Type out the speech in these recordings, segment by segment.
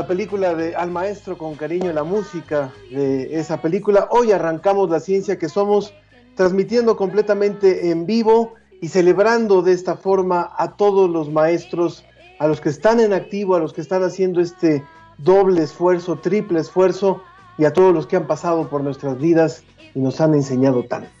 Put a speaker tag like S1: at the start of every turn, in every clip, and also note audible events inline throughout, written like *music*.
S1: La película de Al Maestro con cariño, la música de esa película. Hoy arrancamos la ciencia que somos transmitiendo completamente en vivo y celebrando de esta forma a todos los maestros, a los que están en activo, a los que están haciendo este doble esfuerzo, triple esfuerzo y a todos los que han pasado por nuestras vidas y nos han enseñado tanto.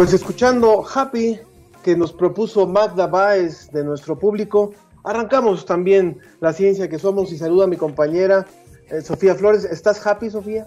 S1: Pues escuchando Happy que nos propuso Magda Baez de nuestro público, arrancamos también la ciencia que somos y saluda a mi compañera eh, Sofía Flores. ¿Estás happy, Sofía?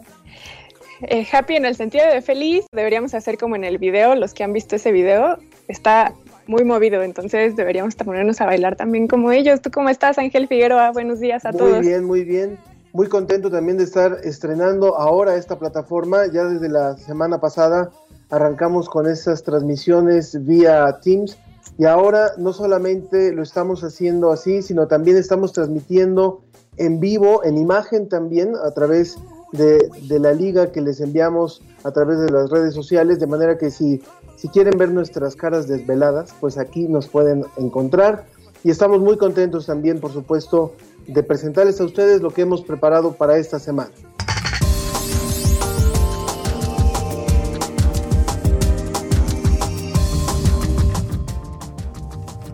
S2: Eh, happy en el sentido de feliz, deberíamos hacer como en el video, los que han visto ese video, está muy movido, entonces deberíamos ponernos a bailar también como ellos. ¿Tú cómo estás, Ángel Figueroa? Buenos días a todos.
S1: Muy bien, muy bien. Muy contento también de estar estrenando ahora esta plataforma, ya desde la semana pasada arrancamos con esas transmisiones vía Teams y ahora no solamente lo estamos haciendo así, sino también estamos transmitiendo en vivo, en imagen también, a través de, la liga que les enviamos a través de las redes sociales, de manera que si, si quieren ver nuestras caras desveladas, pues aquí nos pueden encontrar. Y estamos muy contentos también, por supuesto, de presentarles a ustedes lo que hemos preparado para esta semana.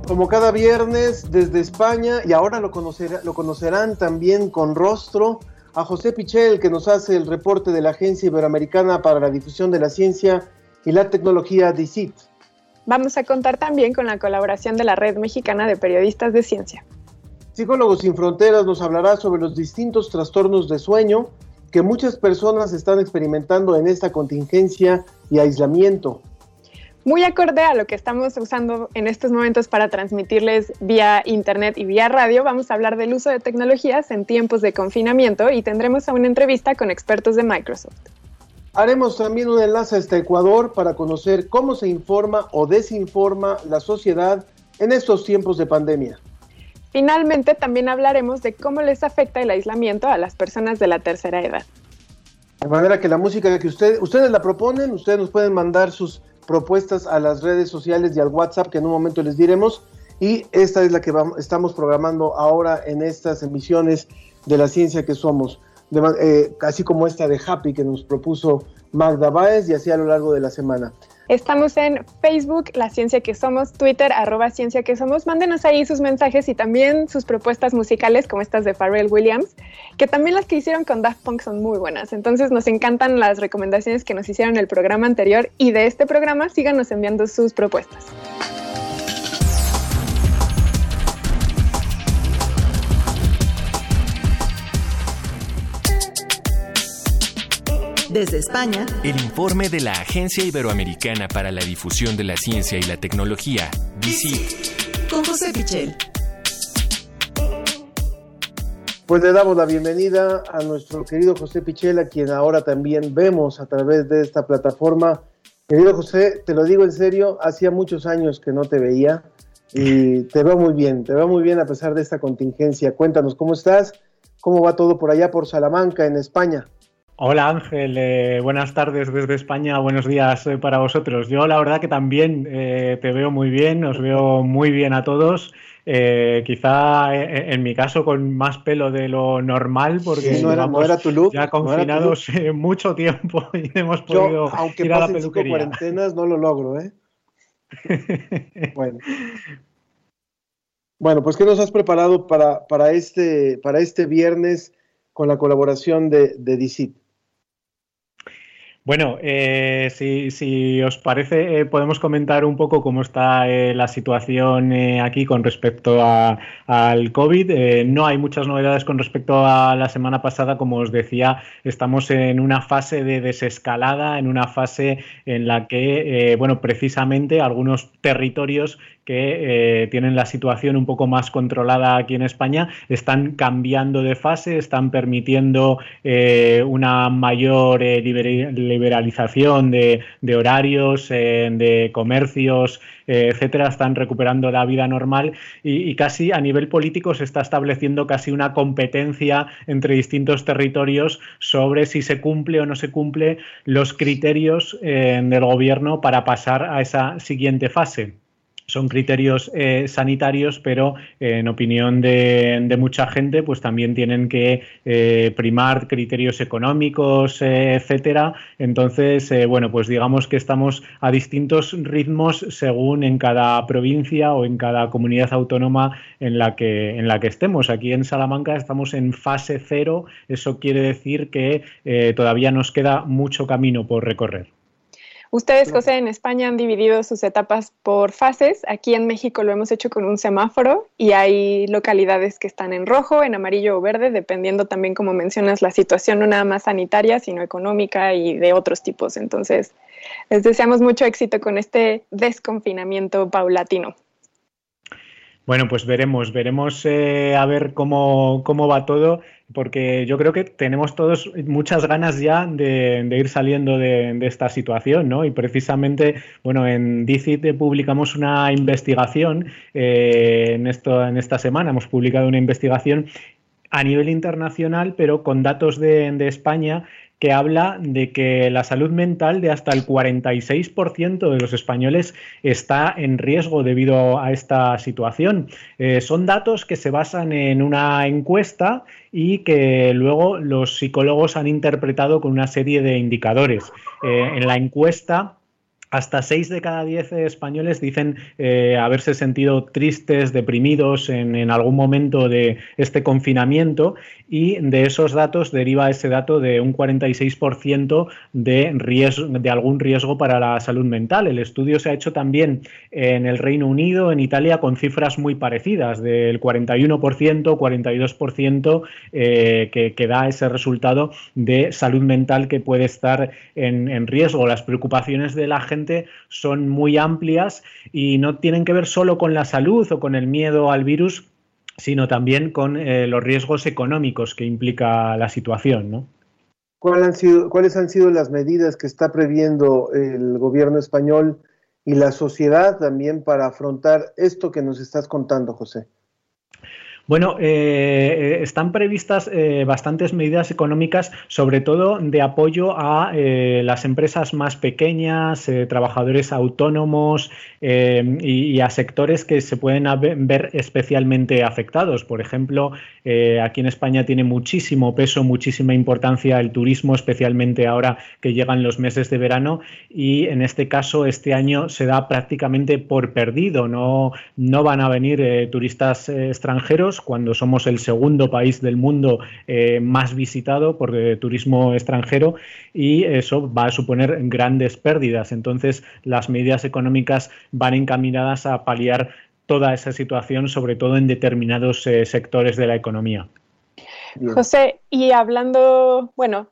S1: Como cada viernes desde España y ahora lo, lo conocerán también con rostro a José Pichel que nos hace el reporte de la Agencia Iberoamericana para la Difusión de la Ciencia y la Tecnología DICIT.
S2: Vamos a contar también con la colaboración de la Red Mexicana de Periodistas de Ciencia.
S1: Psicólogos sin Fronteras nos hablará sobre los distintos trastornos de sueño que muchas personas están experimentando en esta contingencia y aislamiento
S2: muy acorde a lo que estamos usando en estos momentos para transmitirles vía internet y vía radio, vamos a hablar del uso de tecnologías en tiempos de confinamiento y tendremos una entrevista con expertos de Microsoft.
S1: Haremos también un enlace hasta Ecuador para conocer cómo se informa o desinforma la sociedad en estos tiempos de pandemia.
S2: Finalmente, también hablaremos de cómo les afecta el aislamiento a las personas de la tercera edad.
S1: De manera que la música que ustedes, ustedes la proponen, ustedes nos pueden mandar sus propuestas a las redes sociales y al WhatsApp que en un momento les diremos. Y esta es la que vamos, estamos programando ahora en estas emisiones de la ciencia que somos, eh, así como esta de Happy que nos propuso Magda Baez y así a lo largo de la semana.
S2: Estamos en Facebook, La Ciencia que Somos, Twitter, arroba Ciencia que Somos. Mándenos ahí sus mensajes y también sus propuestas musicales, como estas de Pharrell Williams, que también las que hicieron con Daft Punk son muy buenas. Entonces nos encantan las recomendaciones que nos hicieron el programa anterior y de este programa síganos enviando sus propuestas.
S3: Desde España, el informe de la Agencia Iberoamericana para la Difusión de la Ciencia y la Tecnología, DICIT. Con José Pichel.
S1: Pues le damos la bienvenida a nuestro querido José Pichel, a quien ahora también vemos a través de esta plataforma. Querido José, te lo digo en serio, hacía muchos años que no te veía Y *laughs* te veo muy bien, te veo muy bien a pesar de esta contingencia. Cuéntanos, ¿cómo estás? ¿Cómo va todo por allá, por Salamanca, en España?
S4: Hola Ángel, eh, buenas tardes desde España, buenos días eh, para vosotros. Yo la verdad que también eh, te veo muy bien, os veo muy bien a todos. quizá en mi caso con más pelo de lo normal porque
S1: no, era, tu look,
S4: ya confinados mucho tiempo *laughs* y hemos podido
S1: aunque
S4: ir a la peluquería.
S1: cuarentenas no lo logro, ¿eh? *laughs* bueno. Bueno, pues ¿qué nos has preparado para, para, este, para este viernes con la colaboración de, de DICIT?
S4: Bueno, eh, si, os parece, eh, podemos comentar un poco cómo está eh, la situación aquí con respecto al COVID. no hay muchas novedades con respecto a la semana pasada. Como os decía, estamos en una fase de desescalada, en una fase en la que, bueno, precisamente algunos territorios que tienen la situación un poco más controlada aquí en España están cambiando de fase, están permitiendo una mayor liberalización liberalización de, horarios, eh, de comercios, eh, etcétera, están recuperando la vida normal y, casi a nivel político se está estableciendo casi una competencia entre distintos territorios sobre si se cumple o no se cumple los criterios eh, del gobierno para pasar a esa siguiente fase son criterios eh, sanitarios, pero eh, en opinión de, mucha gente, pues también tienen que eh, primar criterios económicos, etcétera. Entonces, bueno, pues digamos que estamos a distintos ritmos según en cada provincia o en cada comunidad autónoma en la que en la que estemos. Aquí en Salamanca estamos en fase cero. Eso quiere decir que todavía nos queda mucho camino por recorrer.
S2: Ustedes, José, en España han dividido sus etapas por fases. Aquí en México lo hemos hecho con un semáforo y hay localidades que están en rojo, en amarillo o verde, dependiendo también, como mencionas, la situación no nada más sanitaria, sino económica y de otros tipos. Entonces, les deseamos mucho éxito con este desconfinamiento paulatino.
S4: Bueno, pues veremos, veremos eh, a ver cómo, cómo va todo porque yo creo que tenemos todos muchas ganas ya de, ir saliendo de, esta situación, ¿no? Y precisamente, bueno, en DICIT publicamos una investigación eh, en, esto, en esta semana, hemos publicado una investigación a nivel internacional, pero con datos de, de España que habla de que la salud mental de hasta el 46% de los españoles está en riesgo debido a esta situación. Eh, son datos que se basan en una encuesta y que luego los psicólogos han interpretado con una serie de indicadores. Eh, en la encuesta hasta 6 de cada 10 españoles dicen eh, haberse sentido tristes, deprimidos en, en, algún momento de este confinamiento y de esos datos deriva ese dato de un 46% de, riesgo, de algún riesgo para la salud mental. El estudio se ha hecho también en el Reino Unido, en Italia, con cifras muy parecidas, del 41%, 42% eh, que, que, da ese resultado de salud mental que puede estar en, en riesgo. Las preocupaciones de la gente son muy amplias y no tienen que ver solo con la salud o con el miedo al virus, sino también con eh, los riesgos económicos que implica la situación, ¿no?
S1: han sido, ¿Cuáles han sido las medidas que está previendo el gobierno español y la sociedad también para afrontar esto que nos estás contando, José?
S4: Bueno, eh, eh, están previstas eh, bastantes medidas económicas, sobre todo de apoyo a las empresas más pequeñas, trabajadores autónomos y, a sectores que se pueden ver especialmente afectados. Por ejemplo, aquí en España tiene muchísimo peso, muchísima importancia el turismo, especialmente ahora que llegan los meses de verano y en este caso este año se da prácticamente por perdido. No, no van a venir turistas extranjeros cuando somos el segundo país del mundo eh, más visitado por eh, turismo extranjero y eso va a suponer grandes pérdidas. Entonces, las medidas económicas van encaminadas a paliar toda esa situación, sobre todo en determinados eh, sectores de la economía.
S2: José, y hablando, bueno,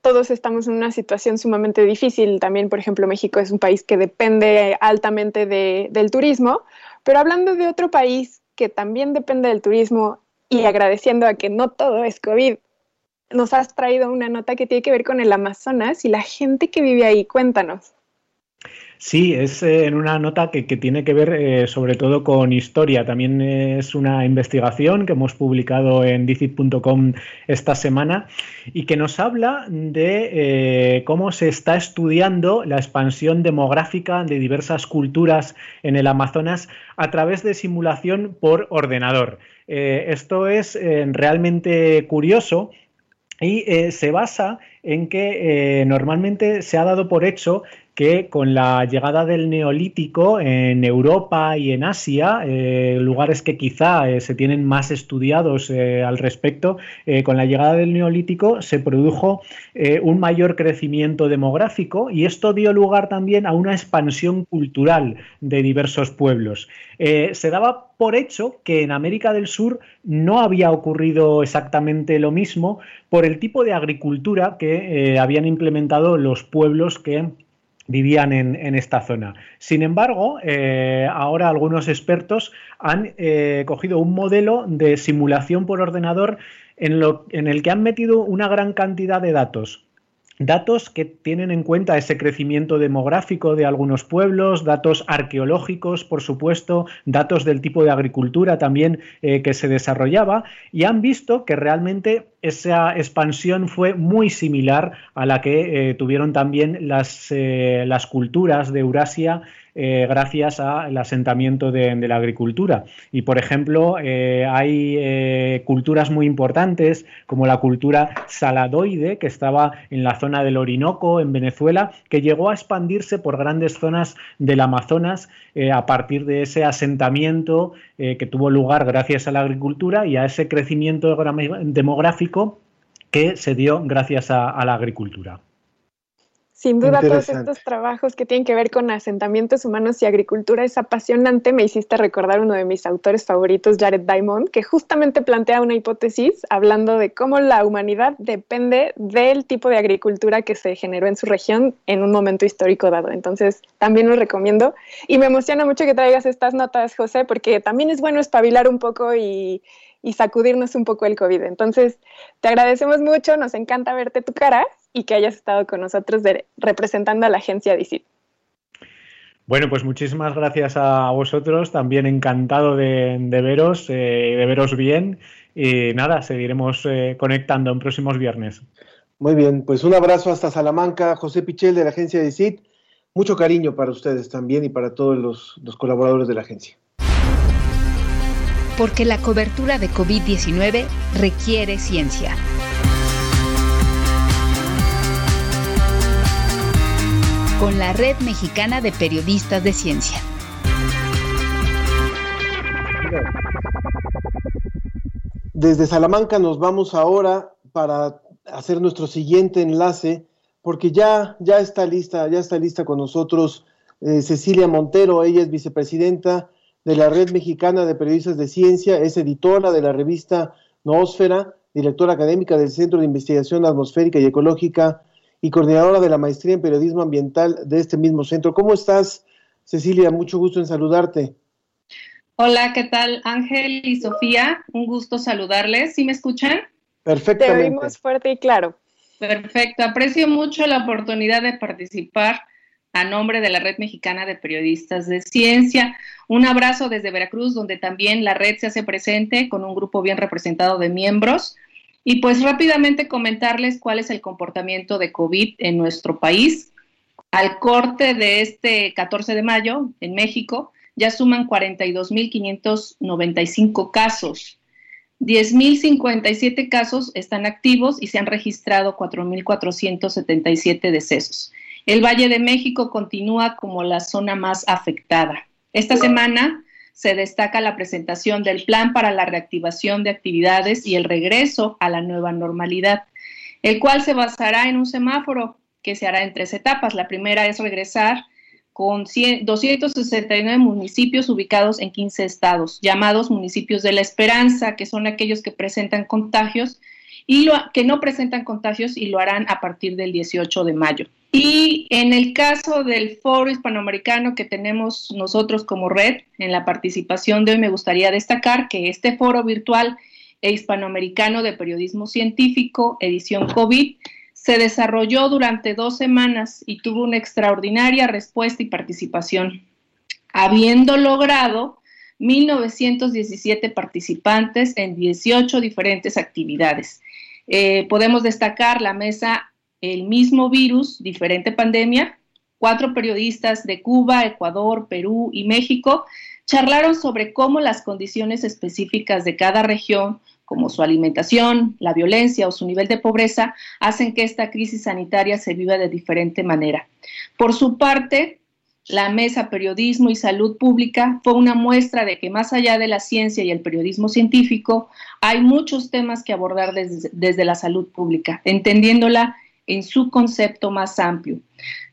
S2: todos estamos en una situación sumamente difícil. También, por ejemplo, México es un país que depende altamente del turismo. Pero hablando de otro país que también depende del turismo y agradeciendo a que no todo es COVID, nos has traído una nota que tiene que ver con el Amazonas y la gente que vive ahí. Cuéntanos.
S4: Sí, es eh, en una nota que, tiene que ver eh, sobre todo con historia. También es una investigación que hemos publicado en dicit.com esta semana y que nos habla de eh, cómo se está estudiando la expansión demográfica de diversas culturas en el Amazonas a través de simulación por ordenador. esto es realmente curioso y se basa en que normalmente se ha dado por hecho que con la llegada del neolítico en Europa y en Asia, eh, lugares que quizá eh, se tienen más estudiados eh, al respecto, con la llegada del neolítico se produjo un mayor crecimiento demográfico y esto dio lugar también a una expansión cultural de diversos pueblos. se daba por hecho que en América del Sur no había ocurrido exactamente lo mismo por el tipo de agricultura que habían implementado los pueblos que vivían en, esta zona. Sin embargo, eh, ahora algunos expertos han eh, cogido un modelo de simulación por ordenador en, lo, en el que han metido una gran cantidad de datos datos que tienen en cuenta ese crecimiento demográfico de algunos pueblos, datos arqueológicos, por supuesto, datos del tipo de agricultura también eh, que se desarrollaba y han visto que realmente esa expansión fue muy similar a la que eh, tuvieron también las, eh, las culturas de Eurasia eh, gracias al asentamiento de, la agricultura. Y, por ejemplo, eh, hay eh, culturas muy importantes como la cultura saladoide, que estaba en la zona del Orinoco, en Venezuela, que llegó a expandirse por grandes zonas del Amazonas a partir de ese asentamiento que tuvo lugar gracias a la agricultura y a ese crecimiento demográfico que se dio gracias a la agricultura.
S2: Sin duda, todos estos trabajos que tienen que ver con asentamientos humanos y agricultura es apasionante. Me hiciste recordar uno de mis autores favoritos, Jared Diamond, que justamente plantea una hipótesis hablando de cómo la humanidad depende del tipo de agricultura que se generó en su región en un momento histórico dado. Entonces, también lo recomiendo. Y me emociona mucho que traigas estas notas, José, porque también es bueno espabilar un poco y, y sacudirnos un poco el COVID. Entonces, te agradecemos mucho, nos encanta verte tu cara y que hayas estado con nosotros representando a la agencia DICIT.
S4: Bueno, pues muchísimas gracias a vosotros, también encantado de, veros, eh, de veros bien y nada, seguiremos eh, conectando en próximos viernes.
S1: Muy bien, pues un abrazo hasta Salamanca, José Pichel de la agencia DICIT, mucho cariño para ustedes también y para todos los colaboradores de la agencia.
S5: Porque la cobertura de COVID-19 requiere ciencia. Con la Red Mexicana de Periodistas de Ciencia.
S1: Desde Salamanca nos vamos ahora para hacer nuestro siguiente enlace, porque ya, ya está lista, ya está lista con nosotros eh, Cecilia Montero, ella es vicepresidenta de la Red Mexicana de Periodistas de Ciencia, es editora de la revista Noósfera, directora académica del Centro de Investigación Atmosférica y Ecológica y coordinadora de la maestría en periodismo ambiental de este mismo centro. ¿Cómo estás, Cecilia? Mucho gusto en saludarte.
S6: Hola, ¿qué tal Ángel y Sofía? Un gusto saludarles. ¿Sí me escuchan?
S1: Perfectamente.
S2: Te oímos fuerte y claro.
S6: Perfecto. Aprecio mucho la oportunidad de participar a nombre de la Red Mexicana de Periodistas de Ciencia. Un abrazo desde Veracruz, donde también la red se hace presente con un grupo bien representado de miembros. Y pues rápidamente comentarles cuál es el comportamiento de COVID en nuestro país. Al corte de este 14 de mayo, en México, ya suman 42.595 casos. 10.057 casos están activos y se han registrado 4.477 decesos. El Valle de México continúa como la zona más afectada. Esta semana se destaca la presentación del plan para la reactivación de actividades y el regreso a la nueva normalidad, el cual se basará en un semáforo que se hará en tres etapas. La primera es regresar con 269 municipios ubicados en 15 estados, llamados municipios de la esperanza, que son aquellos que presentan contagios y que no presentan contagios y lo harán a partir del 18 de mayo. Y en el caso del foro hispanoamericano que tenemos nosotros como red, en la participación de hoy me gustaría destacar que este foro virtual e hispanoamericano de periodismo científico, edición COVID, se desarrolló durante dos semanas y tuvo una extraordinaria respuesta y participación, habiendo logrado 1.917 participantes en 18 diferentes actividades. Eh, podemos destacar la mesa El mismo virus, diferente pandemia. Cuatro periodistas de Cuba, Ecuador, Perú y México charlaron sobre cómo las condiciones específicas de cada región, como su alimentación, la violencia o su nivel de pobreza, hacen que esta crisis sanitaria se viva de diferente manera. Por su parte, la Mesa Periodismo y Salud Pública fue una muestra de que más allá de la ciencia y el periodismo científico, hay muchos temas que abordar desde, la salud pública, entendiéndola en su concepto más amplio.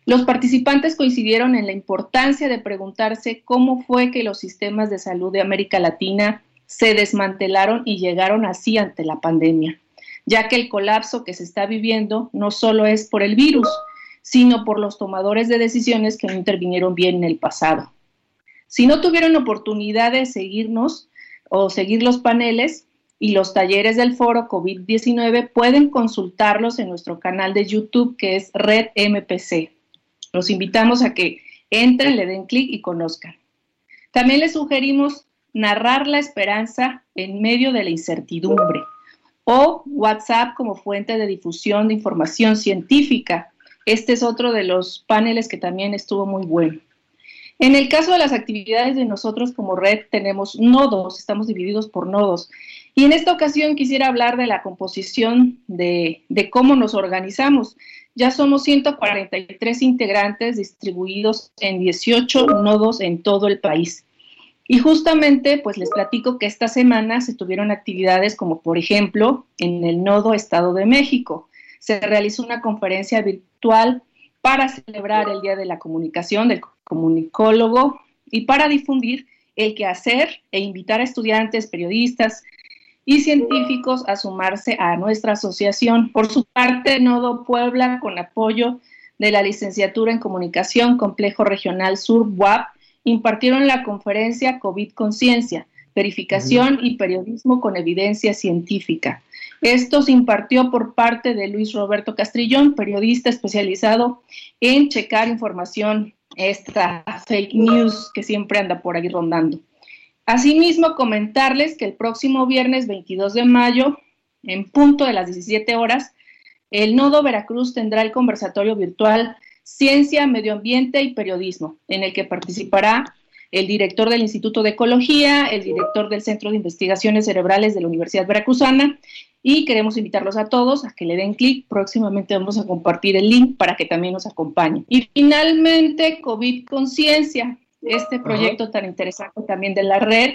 S6: Los participantes coincidieron en la importancia de preguntarse cómo fue que los sistemas de salud de América Latina se desmantelaron y llegaron así ante la pandemia, ya que el colapso que se está viviendo no solo es por el virus, sino por los tomadores de decisiones que no intervinieron bien en el pasado. Si no tuvieron oportunidad de seguirnos o seguir los paneles y los talleres del foro COVID-19, pueden consultarlos en nuestro canal de YouTube que es Red MPC. Los invitamos a que entren, le den clic y conozcan. También les sugerimos narrar la esperanza en medio de la incertidumbre o WhatsApp como fuente de difusión de información científica este es otro de los paneles que también estuvo muy bueno. En el caso de las actividades de nosotros como red, tenemos nodos, estamos divididos por nodos. Y en esta ocasión quisiera hablar de la composición de, de cómo nos organizamos. Ya somos 143 integrantes distribuidos en 18 nodos en todo el país. Y justamente, pues les platico que esta semana se tuvieron actividades como, por ejemplo, en el nodo Estado de México se realizó una conferencia virtual para celebrar el Día de la Comunicación del Comunicólogo y para difundir el quehacer e invitar a estudiantes, periodistas y científicos a sumarse a nuestra asociación. Por su parte, Nodo Puebla, con apoyo de la licenciatura en Comunicación Complejo Regional Sur, WAP, impartieron la conferencia COVID Conciencia, verificación y periodismo con evidencia científica. Esto se impartió por parte de Luis Roberto Castrillón, periodista especializado en checar información, esta fake news que siempre anda por ahí rondando. Asimismo, comentarles que el próximo viernes 22 de mayo, en punto de las 17 horas, el Nodo Veracruz tendrá el conversatorio virtual Ciencia, Medio Ambiente y Periodismo, en el que participará el director del Instituto de Ecología, el director del Centro de Investigaciones Cerebrales de la Universidad Veracruzana y queremos invitarlos a todos a que le den clic. Próximamente vamos a compartir el link para que también nos acompañen. Y finalmente, COVID Conciencia, este proyecto tan interesante también de la red,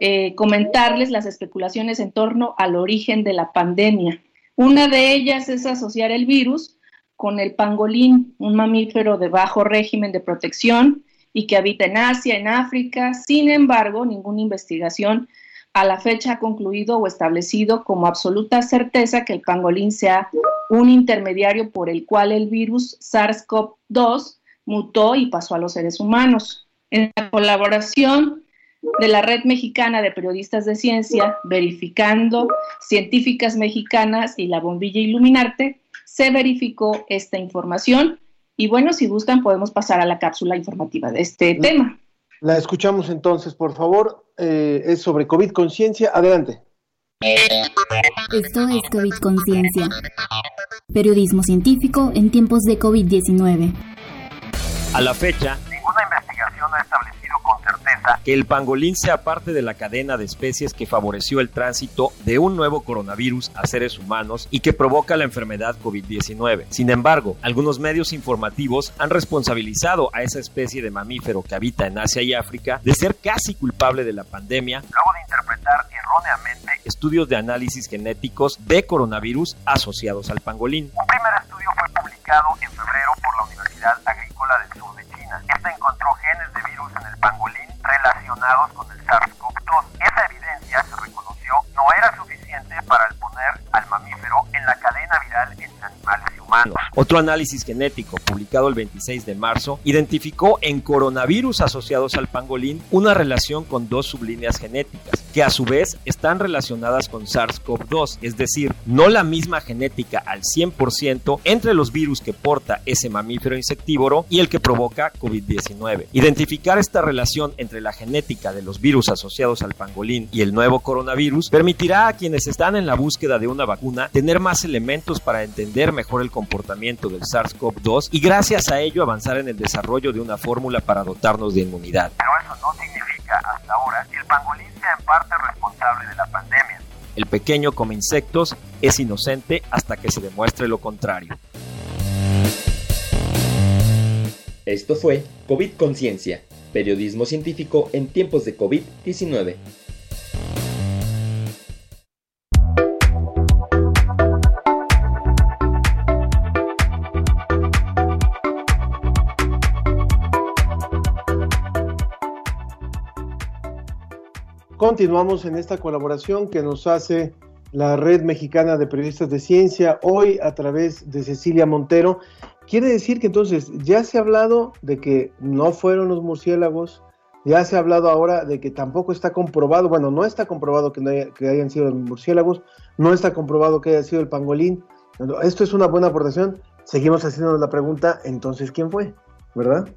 S6: eh, comentarles las especulaciones en torno al origen de la pandemia. Una de ellas es asociar el virus con el pangolín, un mamífero de bajo régimen de protección y que habita en Asia, en África. Sin embargo, ninguna investigación a la fecha ha concluido o establecido como absoluta certeza que el pangolín sea un intermediario por el cual el virus SARS-CoV-2 mutó y pasó a los seres humanos. En la colaboración de la Red Mexicana de Periodistas de Ciencia, verificando científicas mexicanas y la bombilla Iluminarte, se verificó esta información. Y bueno, si gustan, podemos pasar a la cápsula informativa de este tema.
S1: La escuchamos entonces, por favor. Eh, es sobre COVID conciencia. Adelante.
S5: Esto es COVID Conciencia. Periodismo científico en tiempos de COVID-19.
S7: A la fecha, ninguna investigación ha establecido con certeza que el pangolín sea parte de la cadena de especies que favoreció el tránsito de un nuevo coronavirus a seres humanos y que provoca la enfermedad COVID-19. Sin embargo, algunos medios informativos han responsabilizado a esa especie de mamífero que habita en Asia y África de ser casi culpable de la pandemia, luego de interpretar erróneamente estudios de análisis genéticos de coronavirus asociados al pangolín. Un primer estudio fue publicado en febrero por la Universidad Agrícola del Sur de Este encontró genes de virus en el pangolín relacionados con el SARS-CoV-2. Esa evidencia se reconoció no era suficiente para poner al mamífero en la cadena humanos. Otro análisis genético publicado el 26 de marzo identificó en coronavirus asociados al pangolín una relación con dos sublíneas genéticas, que a su vez están relacionadas con SARS-CoV-2, es decir, no la misma genética al 100% entre los virus que porta ese mamífero insectívoro y el que provoca COVID-19. Identificar esta relación entre la genética de los virus asociados al pangolín y el nuevo coronavirus permitirá a quienes están en la búsqueda de una vacuna tener más elementos para entender mejor el comportamiento del SARS-CoV-2 y gracias a ello avanzar en el desarrollo de una fórmula para dotarnos de inmunidad.
S8: Pero eso no significa hasta ahora que el pangolín sea en parte responsable de la pandemia.
S7: El pequeño come insectos es inocente hasta que se demuestre lo contrario.
S9: Esto fue COVID Conciencia, periodismo científico en tiempos de COVID-19.
S1: Continuamos en esta colaboración que nos hace la Red Mexicana de Periodistas de Ciencia, hoy a través de Cecilia Montero. Quiere decir que entonces ya se ha hablado de que no fueron los murciélagos, ya se ha hablado ahora de que tampoco está comprobado, bueno, no está comprobado que, no hayan sido los murciélagos, no está comprobado que haya sido el pangolín. Esto es una buena aportación. Seguimos haciéndonos la pregunta, entonces, ¿quién fue? ¿Verdad?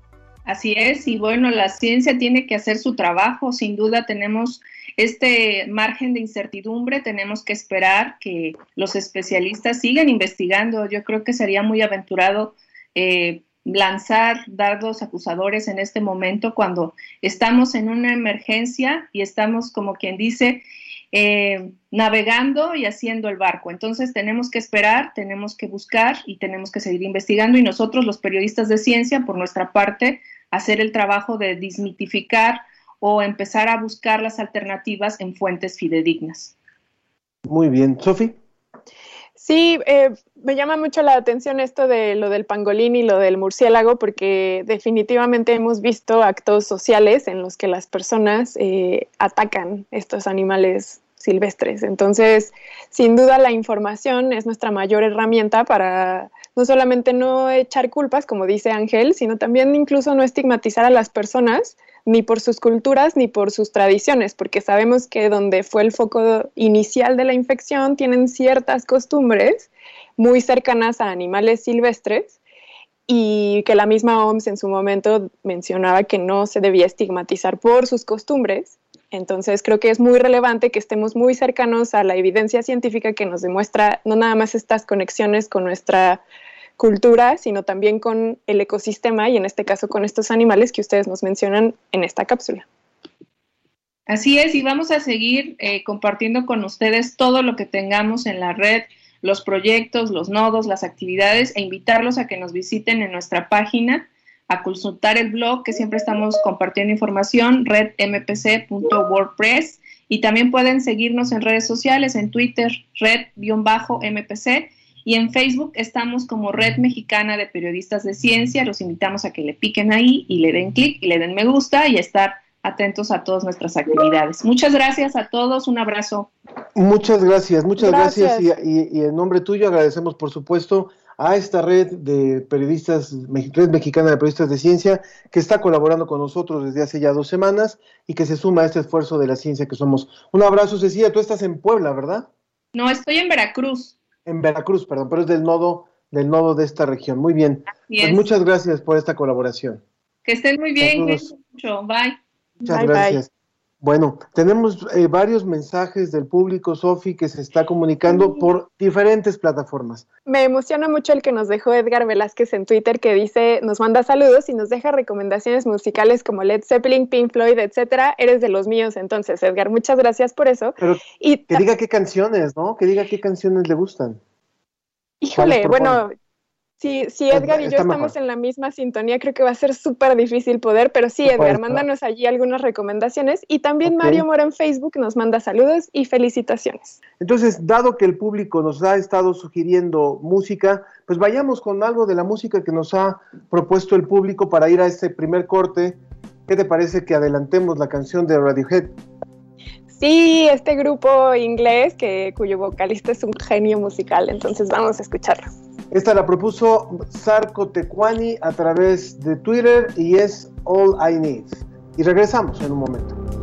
S6: Así es, y bueno, la ciencia tiene que hacer su trabajo, sin duda tenemos este margen de incertidumbre, tenemos que esperar que los especialistas sigan investigando. Yo creo que sería muy aventurado eh, lanzar dardos acusadores en este momento cuando estamos en una emergencia y estamos, como quien dice, eh, navegando y haciendo el barco. Entonces tenemos que esperar, tenemos que buscar y tenemos que seguir investigando y nosotros los periodistas de ciencia, por nuestra parte, hacer el trabajo de desmitificar o empezar a buscar las alternativas en fuentes fidedignas.
S1: Muy bien. Sofi.
S2: Sí, eh, me llama mucho la atención esto de lo del pangolín y lo del murciélago, porque definitivamente hemos visto actos sociales en los que las personas eh, atacan estos animales silvestres. Entonces, sin duda la información es nuestra mayor herramienta para no solamente no echar culpas, como dice Ángel, sino también incluso no estigmatizar a las personas ni por sus culturas ni por sus tradiciones, porque sabemos que donde fue el foco inicial de la infección tienen ciertas costumbres muy cercanas a animales silvestres y que la misma OMS en su momento mencionaba que no se debía estigmatizar por sus costumbres. Entonces creo que es muy relevante que estemos muy cercanos a la evidencia científica que nos demuestra no nada más estas conexiones con nuestra cultura, sino también con el ecosistema y en este caso con estos animales que ustedes nos mencionan en esta cápsula.
S6: Así es, y vamos a seguir eh, compartiendo con ustedes todo lo que tengamos en la red, los proyectos, los nodos, las actividades e invitarlos a que nos visiten en nuestra página, a consultar el blog que siempre estamos compartiendo información, redmpc.wordpress, y también pueden seguirnos en redes sociales, en Twitter, red-mpc, y en Facebook estamos como Red Mexicana de Periodistas de Ciencia. Los invitamos a que le piquen ahí y le den clic y le den me gusta y estar atentos a todas nuestras actividades. Muchas gracias a todos, un abrazo.
S1: Muchas gracias, muchas gracias,
S2: Gracias.
S1: y, y- y en nombre tuyo agradecemos por supuesto a esta red de periodistas, Red Mexicana de Periodistas de Ciencia, que está colaborando con nosotros desde hace ya dos semanas y que se suma a este esfuerzo de la ciencia que somos. Un abrazo, Cecilia, tú estás en Puebla, ¿verdad?
S6: No, estoy en Veracruz.
S1: En Veracruz, perdón, pero es del nodo, del nodo de esta región. Muy bien. Pues
S6: es.
S1: muchas gracias por esta colaboración.
S6: Que estén muy bien, mucho. Bye.
S1: Muchas
S2: Bye, bye.
S1: Bueno, tenemos eh, varios mensajes del público, Sofi, que se está comunicando por diferentes plataformas.
S2: Me emociona mucho el que nos dejó Edgar Velázquez en Twitter que dice, nos manda saludos y nos deja recomendaciones musicales como Led Zeppelin, Pink Floyd, etcétera. Eres de los míos, entonces, Edgar, muchas gracias por eso.
S1: Pero
S2: Y
S1: que diga qué canciones, ¿no? Que diga qué canciones le gustan.
S2: Híjole,
S1: ¿Cuáles
S2: bueno,
S1: propone?
S2: si, si Edgar y yo estamos
S1: mejor.
S2: en la misma sintonía, creo que va a ser súper difícil poder, pero sí, Edgar, mándanos allí algunas recomendaciones. Y también. Mario Mora en Facebook nos manda saludos y felicitaciones.
S1: Entonces, dado que el público nos ha estado sugiriendo música, pues vayamos con algo de la música que nos ha propuesto el público para ir a este primer corte. ¿Qué te parece que adelantemos la canción de Radiohead?
S2: Sí, este grupo inglés que, cuyo vocalista es un genio musical, entonces vamos a escucharlo.
S1: Esta la propuso Sarko Tecuani a través de Twitter y es All I Need. Y regresamos en un momento.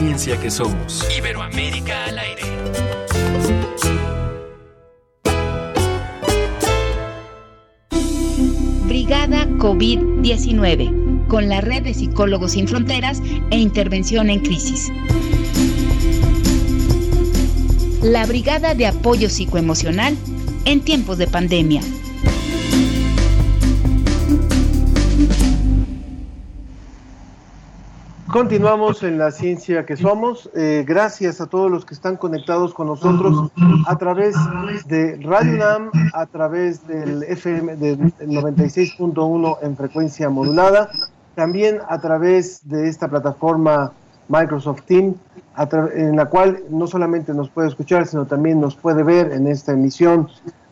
S3: Ciencia que Somos. Iberoamérica al aire.
S5: Brigada COVID-19, con la red de psicólogos sin fronteras e intervención en crisis. La Brigada de Apoyo Psicoemocional en tiempos de pandemia.
S1: Continuamos en la ciencia que somos. Eh, gracias a todos los que están conectados con nosotros a través de Radio NAM, a través del FM del 96.1 en frecuencia modulada, también a través de esta plataforma Microsoft Team, en la cual no solamente nos puede escuchar, sino también nos puede ver en esta emisión.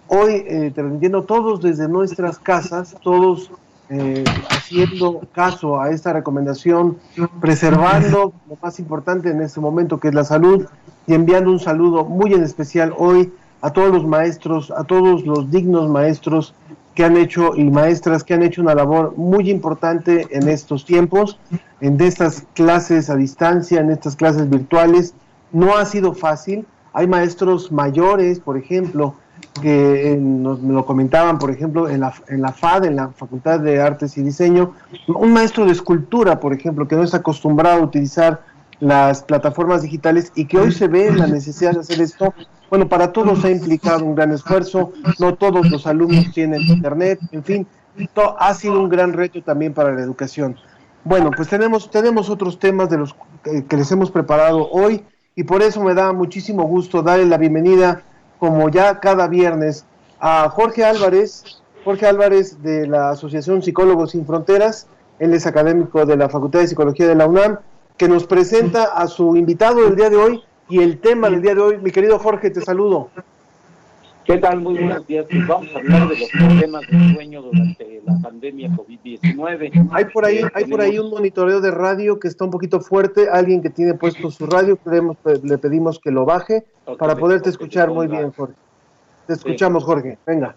S1: Hoy eh, transmitiendo todos desde nuestras casas, todos eh, haciendo caso a esta recomendación, preservando lo más importante en este momento que es la salud y enviando un saludo muy en especial hoy a todos los maestros, a todos los dignos maestros que han hecho y maestras que han hecho una labor muy importante en estos tiempos, en estas clases a distancia, en estas clases virtuales. No ha sido fácil. Hay maestros mayores, por ejemplo, que nos lo comentaban, por ejemplo, en la, en la FAD, en la Facultad de Artes y Diseño, un maestro de escultura, por ejemplo, que no está acostumbrado a utilizar las plataformas digitales y que hoy se ve la necesidad de hacer esto. Bueno, para todos ha implicado un gran esfuerzo, no todos los alumnos tienen internet, en fin, ha sido un gran reto también para la educación. Bueno, pues tenemos, tenemos otros temas de los que les hemos preparado hoy y por eso me da muchísimo gusto darle la bienvenida como ya cada viernes, a Jorge Álvarez, Jorge Álvarez de la Asociación Psicólogos Sin Fronteras, él es académico de la Facultad de Psicología de la UNAM, que nos presenta a su invitado del día de hoy y el tema del día de hoy. Mi querido Jorge, te saludo.
S10: ¿Qué tal? Muy buenos días. Pues vamos a hablar de los problemas de sueño durante la pandemia COVID-19.
S1: Hay por ahí, hay por ahí un monitoreo de radio que está un poquito fuerte. Alguien que tiene puesto su radio, le pedimos que lo baje para poderte escuchar muy bien, Jorge. Te escuchamos, Jorge. Venga.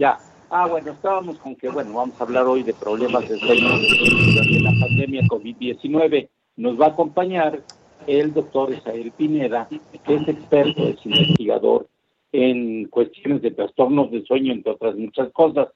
S10: Ya. Ah, bueno, estábamos con que, bueno, vamos a hablar hoy de problemas de sueño durante la pandemia COVID-19. Nos va a acompañar el doctor Isael Pineda, que es experto, es investigador en cuestiones de trastornos de sueño, entre otras muchas cosas.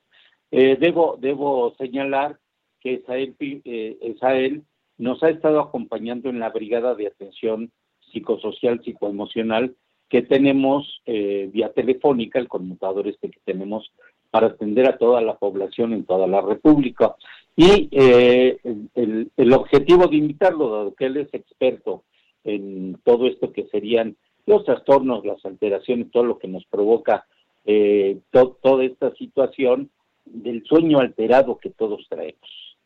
S10: Eh, debo, debo señalar que Esael, eh, nos ha estado acompañando en la brigada de atención psicosocial, psicoemocional que tenemos eh, vía telefónica, el conmutador este que tenemos para atender a toda la población en toda la República. Y eh, el, el, objetivo de invitarlo, dado que él es experto en todo esto que serían los trastornos, las alteraciones, todo lo que nos provoca eh, toda esta situación del sueño alterado que todos traemos,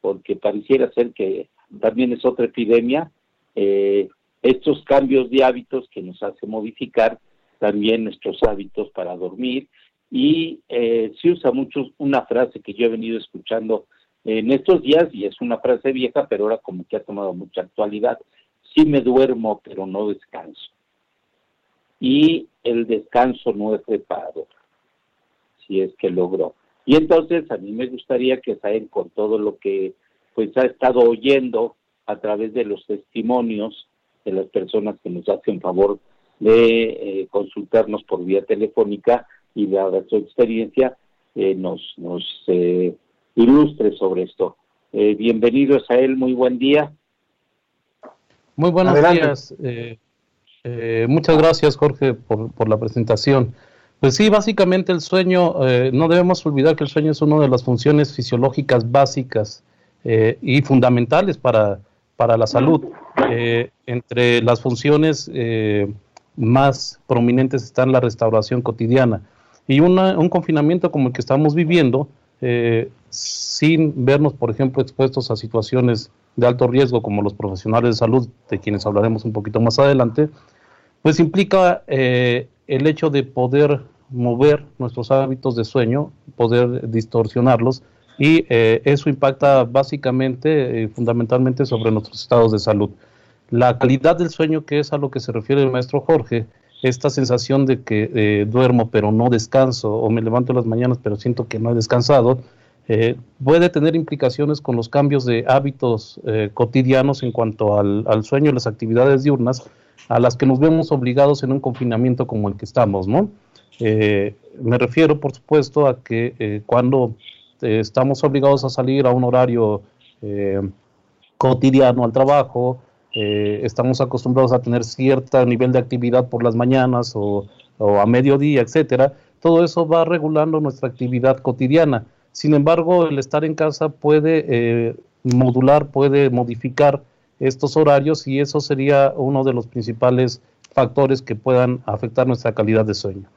S10: porque pareciera ser que también es otra epidemia, eh, estos cambios de hábitos que nos hace modificar también nuestros hábitos para dormir. Y eh, se usa mucho una frase que yo he venido escuchando en estos días y es una frase vieja, pero ahora como que ha tomado mucha actualidad. Sí me duermo, pero no descanso y el descanso no es reparador, si es que logró. Y entonces a mí me gustaría que saben con todo lo que pues ha estado oyendo a través de los testimonios de las personas que nos hacen favor de eh, consultarnos por vía telefónica y dada su experiencia, eh, nos, nos eh, ilustre sobre esto. Eh, bienvenido, Sael, muy buen día.
S11: Muy buenos días. Eh, eh, muchas gracias, Jorge, por, la presentación. Pues sí, básicamente el sueño, no debemos olvidar que el sueño es una de las funciones fisiológicas básicas y fundamentales para, para la salud. entre las funciones más prominentes están la restauración cotidiana. Y un confinamiento como el que estamos viviendo, eh, sin vernos, por ejemplo, expuestos a situaciones de alto riesgo como los profesionales de salud, de quienes hablaremos un poquito más adelante, pues implica eh, el hecho de poder mover nuestros hábitos de sueño, poder distorsionarlos, y eh, eso impacta básicamente, fundamentalmente sobre nuestros estados de salud. La calidad del sueño, que es a lo que se refiere el maestro Jorge, esta sensación de que eh, duermo pero no descanso o me levanto las mañanas pero siento que no he descansado, eh, puede tener implicaciones con los cambios de hábitos eh, cotidianos en cuanto al, sueño y las actividades diurnas a las que nos vemos obligados en un confinamiento como el que estamos, ¿no? me refiero, por supuesto, a que cuando estamos obligados a salir a un horario cotidiano al trabajo, eh, estamos acostumbrados a tener cierto nivel de actividad por las mañanas o, a mediodía, etcétera, todo eso va regulando nuestra actividad cotidiana. Sin embargo, el estar en casa puede eh, modular, puede modificar estos horarios y eso sería uno de los principales factores que puedan afectar nuestra calidad de sueño.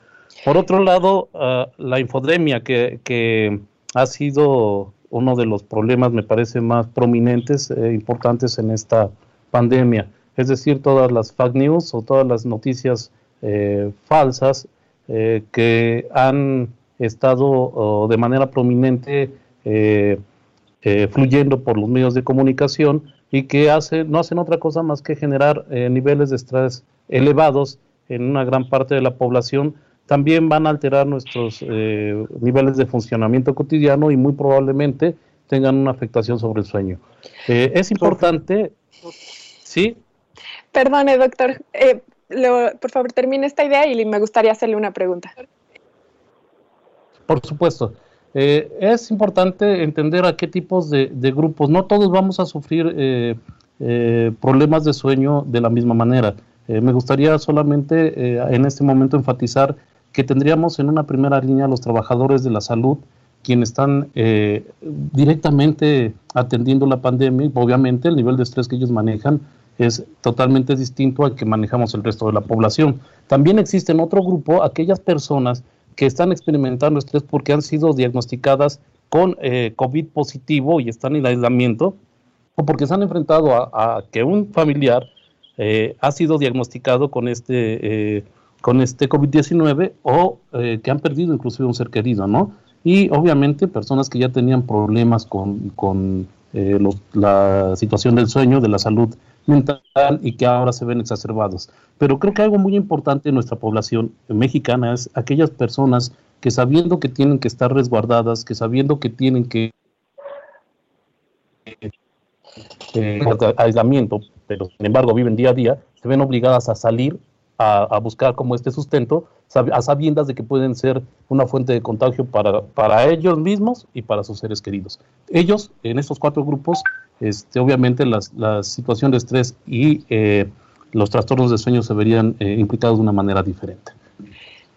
S11: Por otro lado, ah, la infodemia, que, que, ha sido uno de los problemas, me parece, más prominentes, e importantes en esta pandemia. Es decir, todas las fake news o todas las noticias eh, falsas eh, que han estado de manera prominente eh, fluyendo por los medios de comunicación y que hace, no hacen otra cosa más que generar niveles de estrés elevados en una gran parte de la población, también van a alterar nuestros niveles de funcionamiento cotidiano y muy probablemente tengan una afectación sobre el sueño. es importante ¿Sí?
S2: Perdone, doctor. Eh, por favor, termine esta idea y me gustaría hacerle una pregunta.
S11: Por supuesto. Eh, es importante entender a qué tipos de, grupos. No todos vamos a sufrir eh, problemas de sueño de la misma manera. me gustaría solamente en este momento enfatizar que tendríamos en una primera línea los trabajadores de la salud, quienes están directamente atendiendo la pandemia obviamente el nivel de estrés que ellos manejan es totalmente distinto al que manejamos el resto de la población. También existe en otro grupo aquellas personas que están experimentando estrés porque han sido diagnosticadas con eh, COVID positivo y están en aislamiento, o porque se han enfrentado a, que un familiar eh, ha sido diagnosticado con este, eh, con este COVID-19 o que han perdido inclusive un ser querido, ¿no? Y obviamente personas que ya tenían problemas con, con la situación del sueño, de la salud mental y que ahora se ven exacerbados. Pero creo que algo muy importante en nuestra población mexicana es aquellas personas que sabiendo que tienen que estar resguardadas, que sabiendo que tienen que eh, aislamiento, pero sin embargo viven día a día, se ven obligadas a salir a, buscar como este sustento, a sabiendas de que pueden ser una fuente de contagio para, para ellos mismos y para sus seres queridos. Ellos, en estos cuatro grupos, este, obviamente las, la situación de estrés y eh, los trastornos de sueño se verían eh, implicados de una manera diferente.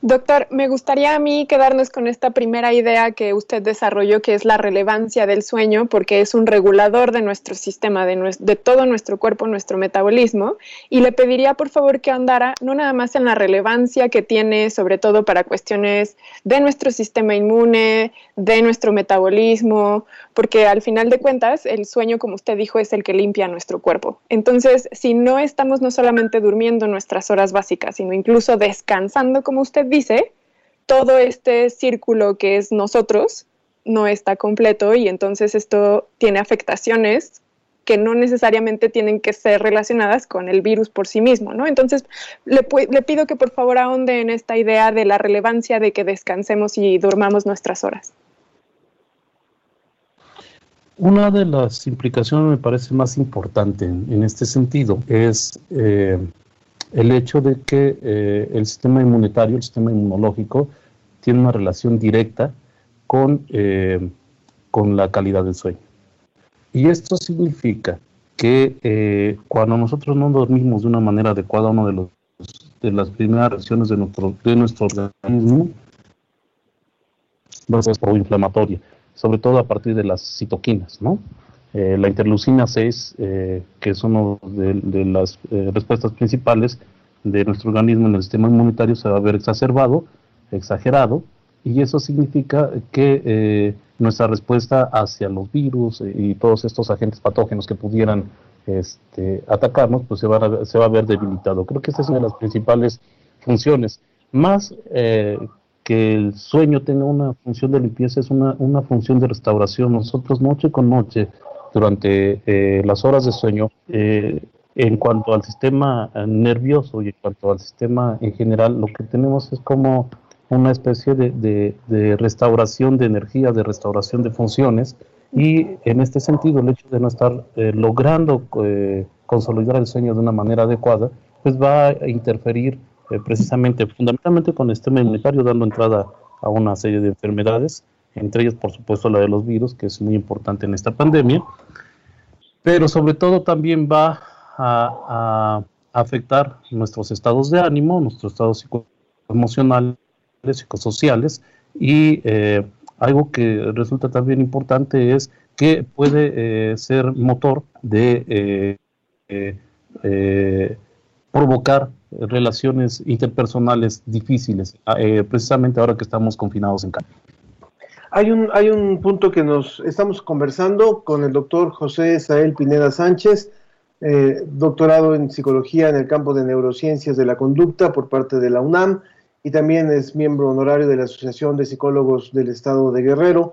S2: Doctor, me gustaría a mí quedarnos con esta primera idea que usted desarrolló, que es la relevancia del sueño, porque es un regulador de nuestro sistema, de, de, todo nuestro cuerpo, nuestro metabolismo. Y le pediría, por favor, que andara no nada más en la relevancia que tiene, sobre todo para cuestiones de nuestro sistema inmune, de nuestro metabolismo, porque al final de cuentas el sueño, como usted dijo, es el que limpia nuestro cuerpo. Entonces, si no estamos no solamente durmiendo nuestras horas básicas, sino incluso descansando, como usted dice, todo este círculo que es nosotros no está completo y entonces esto tiene afectaciones que no necesariamente tienen que ser relacionadas con el virus por sí mismo, ¿no? Entonces, le, pido que por favor ahonde en esta idea de la relevancia de que descansemos y durmamos nuestras horas.
S11: Una de las implicaciones me parece más importante en, este sentido es eh, el hecho de que eh, el sistema inmunitario, el sistema inmunológico, tiene una relación directa con, eh, con la calidad del sueño. Y esto significa que eh, cuando nosotros no dormimos de una manera adecuada, una de, los, de las primeras reacciones de nuestro, de nuestro organismo va a ser proinflamatoria, sobre todo a partir de las citoquinas, ¿no? Eh, la interleucina 6, eh, que es una de, las respuestas principales de nuestro organismo en el sistema inmunitario, se va a ver exacerbado, exagerado, y eso significa que eh, nuestra respuesta hacia los virus y todos estos agentes patógenos que pudieran este, atacarnos, pues se va, a, se va a ver debilitado. Creo que esa es una de las principales funciones. Más eh, que el sueño tenga una función de limpieza, es una, una función de restauración. Nosotros noche con noche, durante eh, las horas de sueño, en cuanto al sistema nervioso y en cuanto al sistema en general, lo que tenemos es como una especie de, de, restauración de energía, de restauración de funciones, y en este sentido el hecho de no estar eh, logrando eh, consolidar el sueño de una manera adecuada, pues va a interferir eh, precisamente, fundamentalmente con el sistema inmunitario, dando entrada a una serie de enfermedades, entre ellas por supuesto la de los virus, que es muy importante en esta pandemia, pero sobre todo también va a, a afectar nuestros estados de ánimo, nuestros estados psicoemocionales, psicosociales y eh, algo que resulta también importante es que puede eh, ser motor de eh, provocar relaciones interpersonales difíciles, precisamente ahora que estamos confinados en casa.
S1: Hay un, hay un punto que nos estamos conversando con el doctor José Sael Pineda Sánchez, doctorado en psicología en el campo de neurociencias de la conducta por parte de la UNAM y también es miembro honorario de la Asociación de Psicólogos del Estado de Guerrero.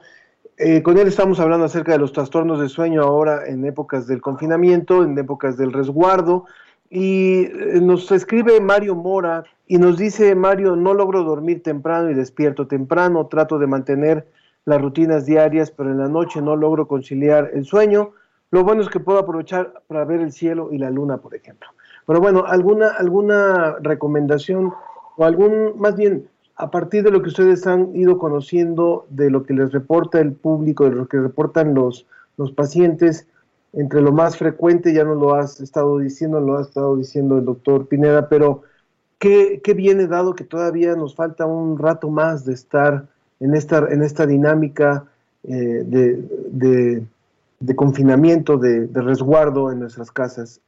S1: Eh, con él estamos hablando acerca de los trastornos de sueño ahora en épocas del confinamiento, en épocas del resguardo. Y eh, nos escribe Mario Mora y nos dice, Mario, no logro dormir temprano y despierto temprano, trato de mantener las rutinas diarias, pero en la noche no logro conciliar el sueño. Lo bueno es que puedo aprovechar para ver el cielo y la luna, por ejemplo. Pero bueno, ¿alguna, alguna recomendación o algún, más bien, a partir de lo que ustedes han ido conociendo, de lo que les reporta el público, de lo que reportan los, los pacientes, entre lo más frecuente, ya no lo has estado diciendo, lo ha estado diciendo el doctor Pineda, pero ¿qué, qué viene dado que todavía nos falta un rato más de estar en esta, en esta dinámica eh, de, de, confinamiento, de, resguardo en nuestras casas?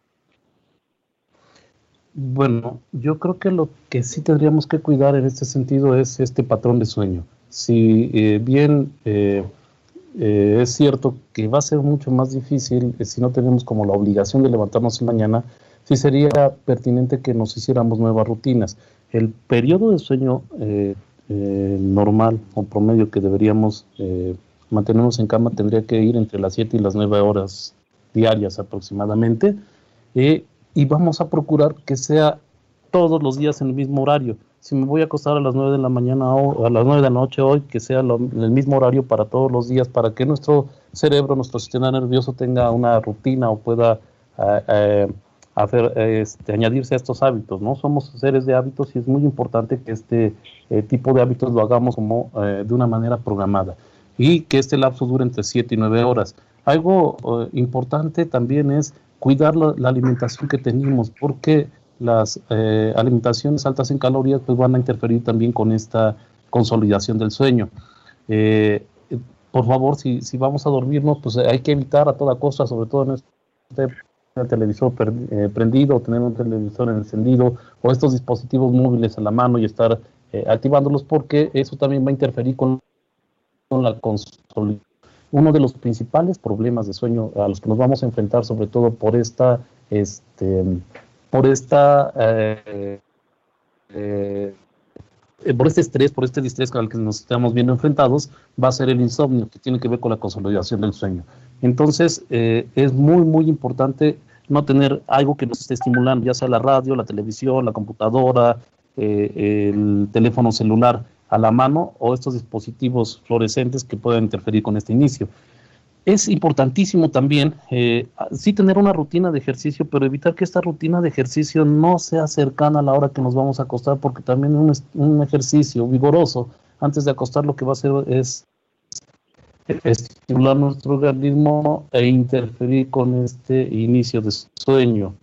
S11: Bueno, yo creo que lo que sí tendríamos que cuidar en este sentido es este patrón de sueño. Si eh, bien eh, es cierto que va a ser mucho más difícil si no tenemos como la obligación de levantarnos mañana, sí sería pertinente que nos hiciéramos nuevas rutinas. El periodo de sueño normal o promedio que deberíamos mantenernos en cama tendría que ir entre las 7 y las 9 horas diarias aproximadamente y vamos a procurar que sea todos los días en el mismo horario. Si me voy a acostar a las 9 de la mañana o a las 9 de la noche hoy, que sea el mismo horario para todos los días, para que nuestro cerebro, nuestro sistema nervioso tenga una rutina o pueda eh, eh, hacer, este, añadirse a estos hábitos. ¿no? Somos seres de hábitos y es muy importante que este eh, tipo de hábitos lo hagamos como de una manera programada y que este lapso dure entre 7 y 9 horas. Algo importante también es cuidar la, alimentación que tenemos, porque las eh, alimentaciones altas en calorías pues van a interferir también con esta consolidación del sueño. Eh, por favor, si, si vamos a dormirnos, pues hay que evitar a toda costa, sobre todo en este el televisor eh, prendido, tener un televisor encendido o estos dispositivos móviles a la mano y estar activándolos porque eso también va a interferir con, con la consolidación uno de los principales problemas de sueño a los que nos vamos a enfrentar, sobre todo por esta, este, por esta, eh, eh, por este estrés, por este distrés el que nos estamos viendo enfrentados, va a ser el insomnio, que tiene que ver con la consolidación del sueño. Entonces, eh, es muy, muy importante no tener algo que nos esté estimulando, ya sea la radio, la televisión, la computadora, el teléfono celular, a la mano o estos dispositivos fluorescentes que pueden interferir con este inicio. Es importantísimo también eh, sí tener una rutina de ejercicio, pero evitar que esta rutina de ejercicio no sea cercana a la hora que nos vamos a acostar, porque también un ejercicio vigoroso antes de acostar lo que va a hacer es estimular nuestro organismo e interferir con este inicio de sueño.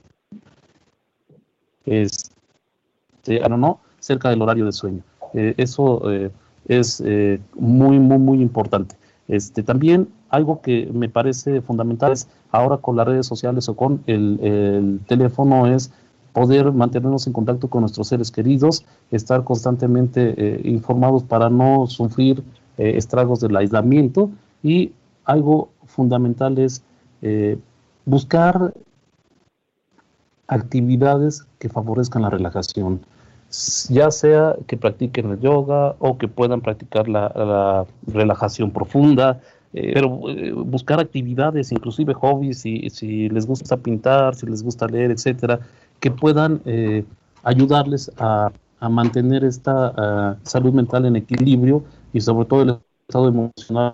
S11: Este, ah, no, cerca del horario de sueño. Eh, eso eh, es eh, muy, muy, muy importante. Este, también algo que me parece fundamental es ahora con las redes sociales o con el, el teléfono es poder mantenernos en contacto con nuestros seres queridos, estar constantemente eh, informados para no sufrir eh, estragos del aislamiento y algo fundamental es eh, buscar actividades que favorezcan la relajación, ya sea que practiquen el yoga o que puedan practicar la, relajación profunda, pero buscar actividades, inclusive hobbies, si, si les gusta pintar, si les gusta leer, etcétera, que puedan eh, ayudarles a, mantener esta ah, salud mental en equilibrio y sobre todo el estado emocional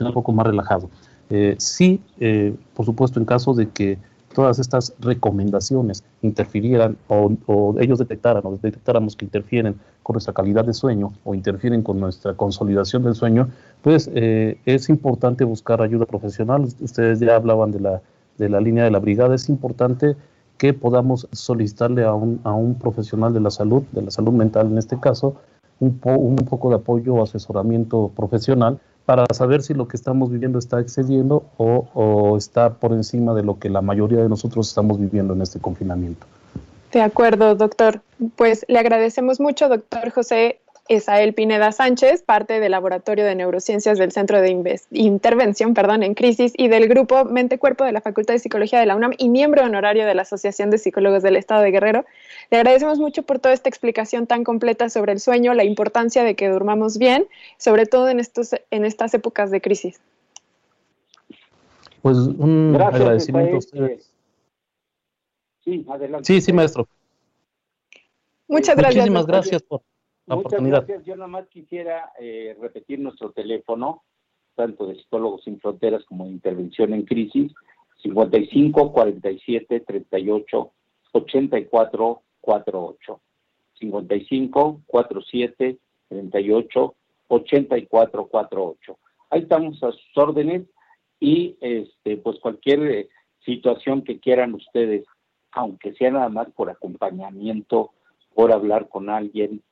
S11: un poco más relajado. Eh, sí, eh, por supuesto, en caso de que todas estas recomendaciones interfirieran o, ellos detectaran o detectáramos que interfieren con nuestra calidad de sueño o interfieren con nuestra consolidación del sueño, pues es importante buscar ayuda profesional. Ustedes ya hablaban de la, de la línea de la brigada. Es importante que podamos solicitarle a un, a un profesional de la salud, de la salud mental en este caso, un, un poco de apoyo o asesoramiento profesional para saber si lo que estamos viviendo está excediendo o, o, está por encima de lo que la mayoría de nosotros estamos viviendo en este confinamiento.
S2: De acuerdo, doctor. Pues le agradecemos mucho, doctor José Esael Pineda Sánchez, parte del Laboratorio de Neurociencias del Centro de Intervención perdón, en Crisis y del Grupo Mente Cuerpo de la Facultad de Psicología de la UNAM y miembro honorario de la Asociación de Psicólogos del Estado de Guerrero. Le agradecemos mucho por toda esta explicación tan completa sobre el sueño, la importancia de que durmamos bien, sobre todo en, estos, en estas épocas de crisis.
S11: Pues un agradecimiento a ustedes.
S10: Sí, adelante.
S11: Sí, sí, maestro.
S2: Muchas gracias.
S11: Muchísimas gracias por
S10: Muchas gracias. Yo nada más quisiera eh, repetir nuestro teléfono, tanto de Psicólogos Sin Fronteras como de Intervención en Crisis, 55 47 38 84 48. 55 47 38 84 48. Ahí estamos a sus órdenes y este pues cualquier eh, situación que quieran ustedes, aunque sea nada más por acompañamiento, por hablar con alguien,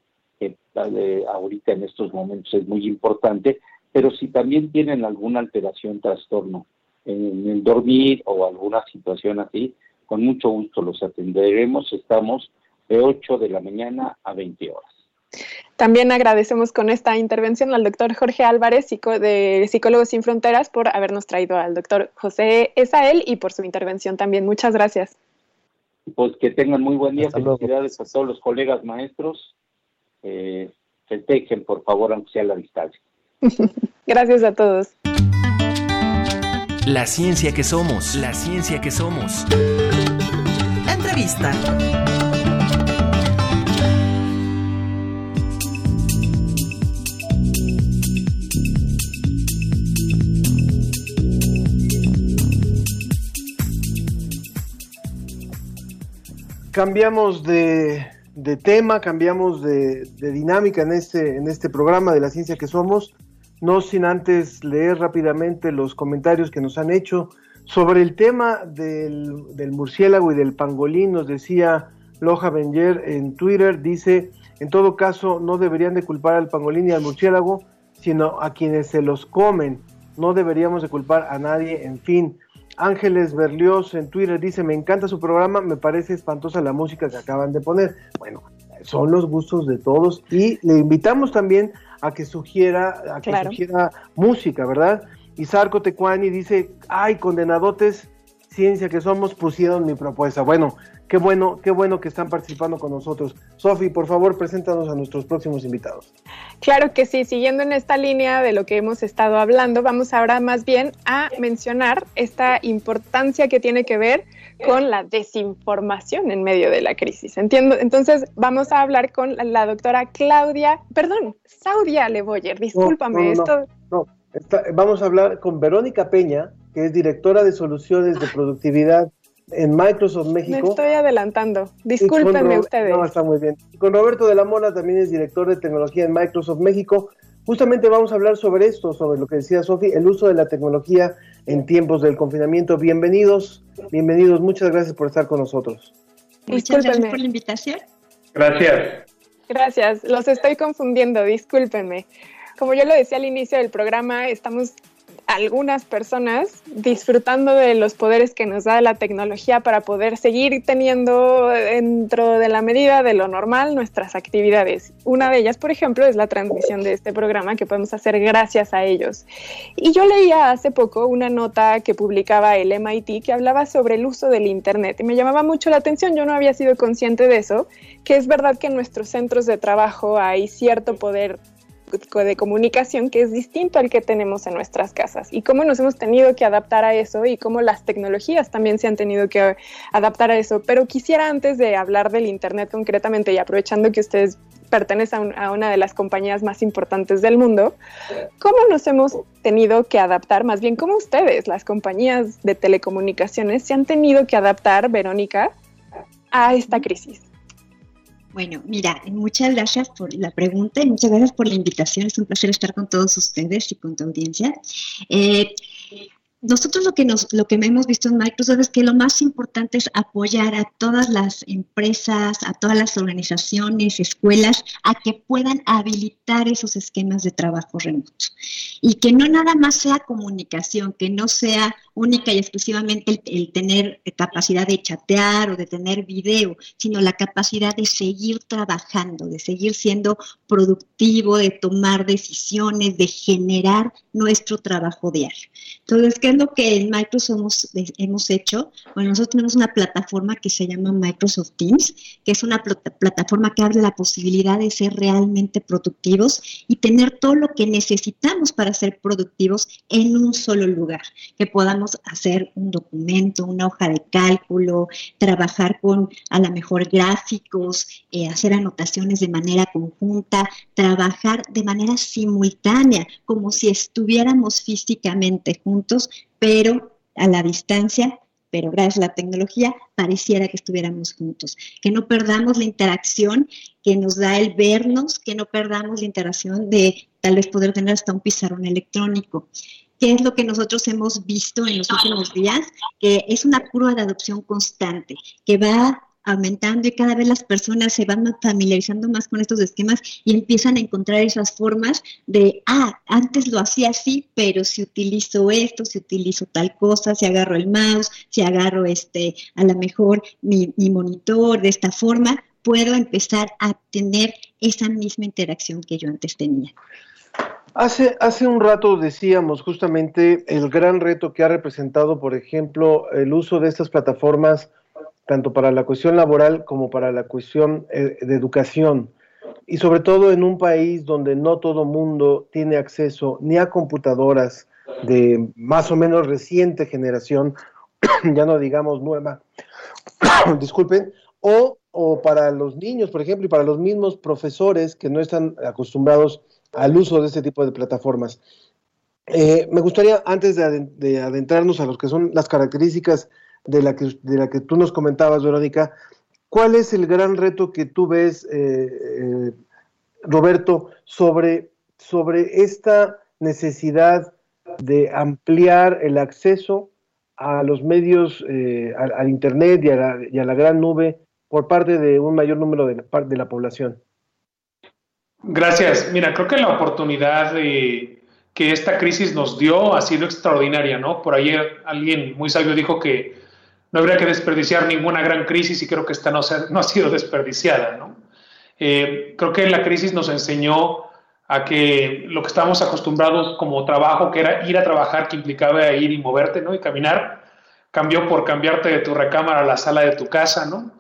S10: que ahorita en estos momentos es muy importante, pero si también tienen alguna alteración, trastorno en el dormir o alguna situación así, con mucho gusto los atenderemos. Estamos de 8 de la mañana a 20 horas.
S2: También agradecemos con esta intervención al doctor Jorge Álvarez, de Psicólogos Sin Fronteras, por habernos traído al doctor José Esael y por su intervención también. Muchas gracias.
S10: Pues que tengan muy buen día. Felicidades a todos los colegas maestros eh, festejen, por favor, aunque sea a la distancia. *laughs*
S2: Gracias a todos.
S3: La ciencia que somos, la ciencia que somos.
S12: Entrevista.
S1: Cambiamos de de tema, cambiamos de, dinámica en este, en este programa de la ciencia que somos, no sin antes leer rápidamente los comentarios que nos han hecho sobre el tema del, del murciélago y del pangolín. Nos decía Loja Benger en Twitter, dice, en todo caso no deberían de culpar al pangolín y al murciélago, sino a quienes se los comen. No deberíamos de culpar a nadie, en fin. Ángeles Berlioz en Twitter dice, me encanta su programa, me parece espantosa la música que acaban de poner. Bueno, son los gustos de todos y le invitamos también a que sugiera, a que sugiera música, ¿verdad? Y Sarco Tecuani dice, ay, condenadotes, ciencia que somos, pusieron mi propuesta. Bueno, qué bueno, qué bueno que están participando con nosotros. Sofi, por favor, preséntanos a nuestros próximos invitados.
S2: Claro que sí, siguiendo en esta línea de lo que hemos estado hablando, vamos ahora más bien a mencionar esta importancia que tiene que ver con la desinformación en medio de la crisis. Entiendo, entonces vamos a hablar con la, doctora Claudia, perdón, Saudia Leboyer, discúlpame, esto...
S1: No, vamos a hablar con Verónica Peña, que es directora de soluciones de productividad en Microsoft México.
S2: Me estoy adelantando. Discúlpenme ustedes.
S1: No, está muy bien. Con Roberto de la Mola también es director de tecnología en Microsoft México. Justamente vamos a hablar sobre esto, sobre lo que decía Sofi, el uso de la tecnología en tiempos del confinamiento. Bienvenidos, bienvenidos, muchas gracias por estar con nosotros.
S12: Muchas gracias por la invitación.
S10: Gracias.
S2: Gracias, los estoy confundiendo, discúlpenme. Como yo lo decía al inicio del programa, estamos algunas personas disfrutando de los poderes que nos da la tecnología para poder seguir teniendo dentro de la medida de lo normal nuestras actividades. Una de ellas, por ejemplo, es la transmisión de este programa que podemos hacer gracias a ellos. Y yo leía hace poco una nota que publicaba el MIT que hablaba sobre el uso del Internet y me llamaba mucho la atención, yo no había sido consciente de eso, que es verdad que en nuestros centros de trabajo hay cierto poder de comunicación que es distinto al que tenemos en nuestras casas y cómo nos hemos tenido que adaptar a eso y cómo las tecnologías también se han tenido que adaptar a eso. Pero quisiera antes de hablar del Internet concretamente y aprovechando que ustedes pertenecen a, una de las compañías más importantes del mundo, ¿cómo nos hemos tenido que adaptar? Más bien, ¿cómo ustedes, las compañías de telecomunicaciones, se han tenido que adaptar, Verónica, a esta crisis?
S12: Bueno, mira, muchas gracias por la pregunta y muchas gracias por la invitación. Es un placer estar con todos ustedes y con tu audiencia. Eh, nosotros lo que, nos, lo que hemos visto en Microsoft es que lo más importante es apoyar a todas las empresas, a todas las organizaciones, escuelas, a que puedan habilitar esos esquemas de trabajo remoto. Y que no nada más sea comunicación, que no sea única y exclusivamente el, tener capacidad de chatear o de tener video, sino la capacidad de seguir trabajando, de seguir siendo productivo, de tomar decisiones, de generar nuestro trabajo diario. Entonces, ¿qué lo que en Microsoft hemos, hecho? Bueno, nosotros tenemos una plataforma que se llama Microsoft Teams, que es una plataforma que abre la posibilidad de ser realmente productivos y tener todo lo que necesitamos para ser productivos en un solo lugar, que podamos hacer un documento, una hoja de cálculo, trabajar con a lo mejor gráficos, eh, hacer anotaciones de manera conjunta, trabajar de manera simultánea, como si estuviéramos físicamente juntos, pero a la distancia, pero gracias a la tecnología pareciera que estuviéramos juntos. Que no perdamos la interacción que nos da el vernos, que no perdamos la interacción de tal vez poder tener hasta un pizarrón electrónico. ¿Qué es lo que nosotros hemos visto en los últimos días? Que es una curva de adopción constante, que va aumentando y cada vez las personas se van familiarizando más con estos esquemas y empiezan a encontrar esas formas de, ah, antes lo hacía así, pero si utilizo esto, si utilizo tal cosa, si agarro el mouse, si agarro este, a lo mejor mi, mi monitor de esta forma, puedo empezar a tener esa misma interacción que yo antes tenía.
S1: Hace, hace un rato decíamos justamente el gran reto que ha representado, por ejemplo, el uso de estas plataformas tanto para la cuestión laboral como para la cuestión eh, de educación. Y sobre todo en un país donde no todo mundo tiene acceso ni a computadoras de más o menos reciente generación, *clears throat* ya no digamos nueva, *clears throat* disculpen, o, o para los niños, por ejemplo, y para los mismos profesores que no están acostumbrados al uso de este tipo de plataformas. Eh, me gustaría, antes de, adentrarnos a lo que son las características de la que, de la que tú nos comentabas, Verónica, ¿cuál es el gran reto que tú ves, eh, eh, Roberto, sobre, sobre esta necesidad de ampliar el acceso a los medios, eh, al, Internet y a, la, gran nube por parte de un mayor número de la, de la población?
S13: Gracias. Mira, creo que la oportunidad de, que esta crisis nos dio ha sido extraordinaria, ¿no? Por ayer alguien muy sabio dijo que no habría que desperdiciar ninguna gran crisis y creo que esta no, no ha sido desperdiciada. ¿no? Eh, creo que la crisis nos enseñó a que lo que estábamos acostumbrados como trabajo, que era ir a trabajar, que implicaba ir y moverte ¿no? y caminar, cambió por cambiarte de tu recámara a la sala de tu casa. ¿no?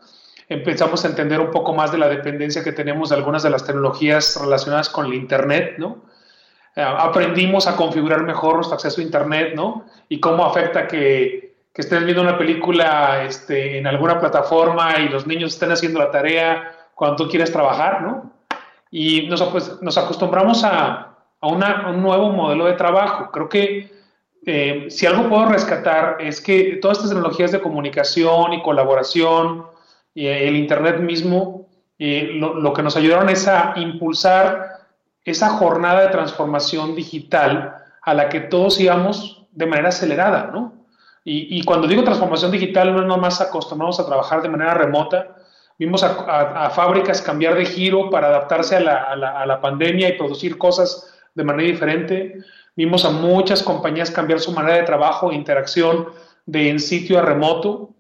S13: Empezamos a entender un poco más de la dependencia que tenemos de algunas de las tecnologías relacionadas con el Internet. ¿no? Eh, aprendimos a configurar mejor nuestro acceso a Internet ¿no? y cómo afecta que que estén viendo una película este, en alguna plataforma y los niños estén haciendo la tarea cuando tú quieres trabajar, ¿no? Y nos, acostumbramos a, a, un nuevo modelo de trabajo. Creo que eh, si algo puedo rescatar es que todas estas tecnologías de comunicación y colaboración, y el Internet mismo, lo, lo, que nos ayudaron es a impulsar esa jornada de transformación digital a la que todos íbamos de manera acelerada, ¿no? Y, cuando digo transformación digital, no es nomás acostumbramos a trabajar de manera remota, vimos a, fábricas cambiar de giro para adaptarse a la, pandemia y producir cosas de manera diferente, vimos a muchas compañías cambiar su manera de trabajo e interacción de en sitio a remoto,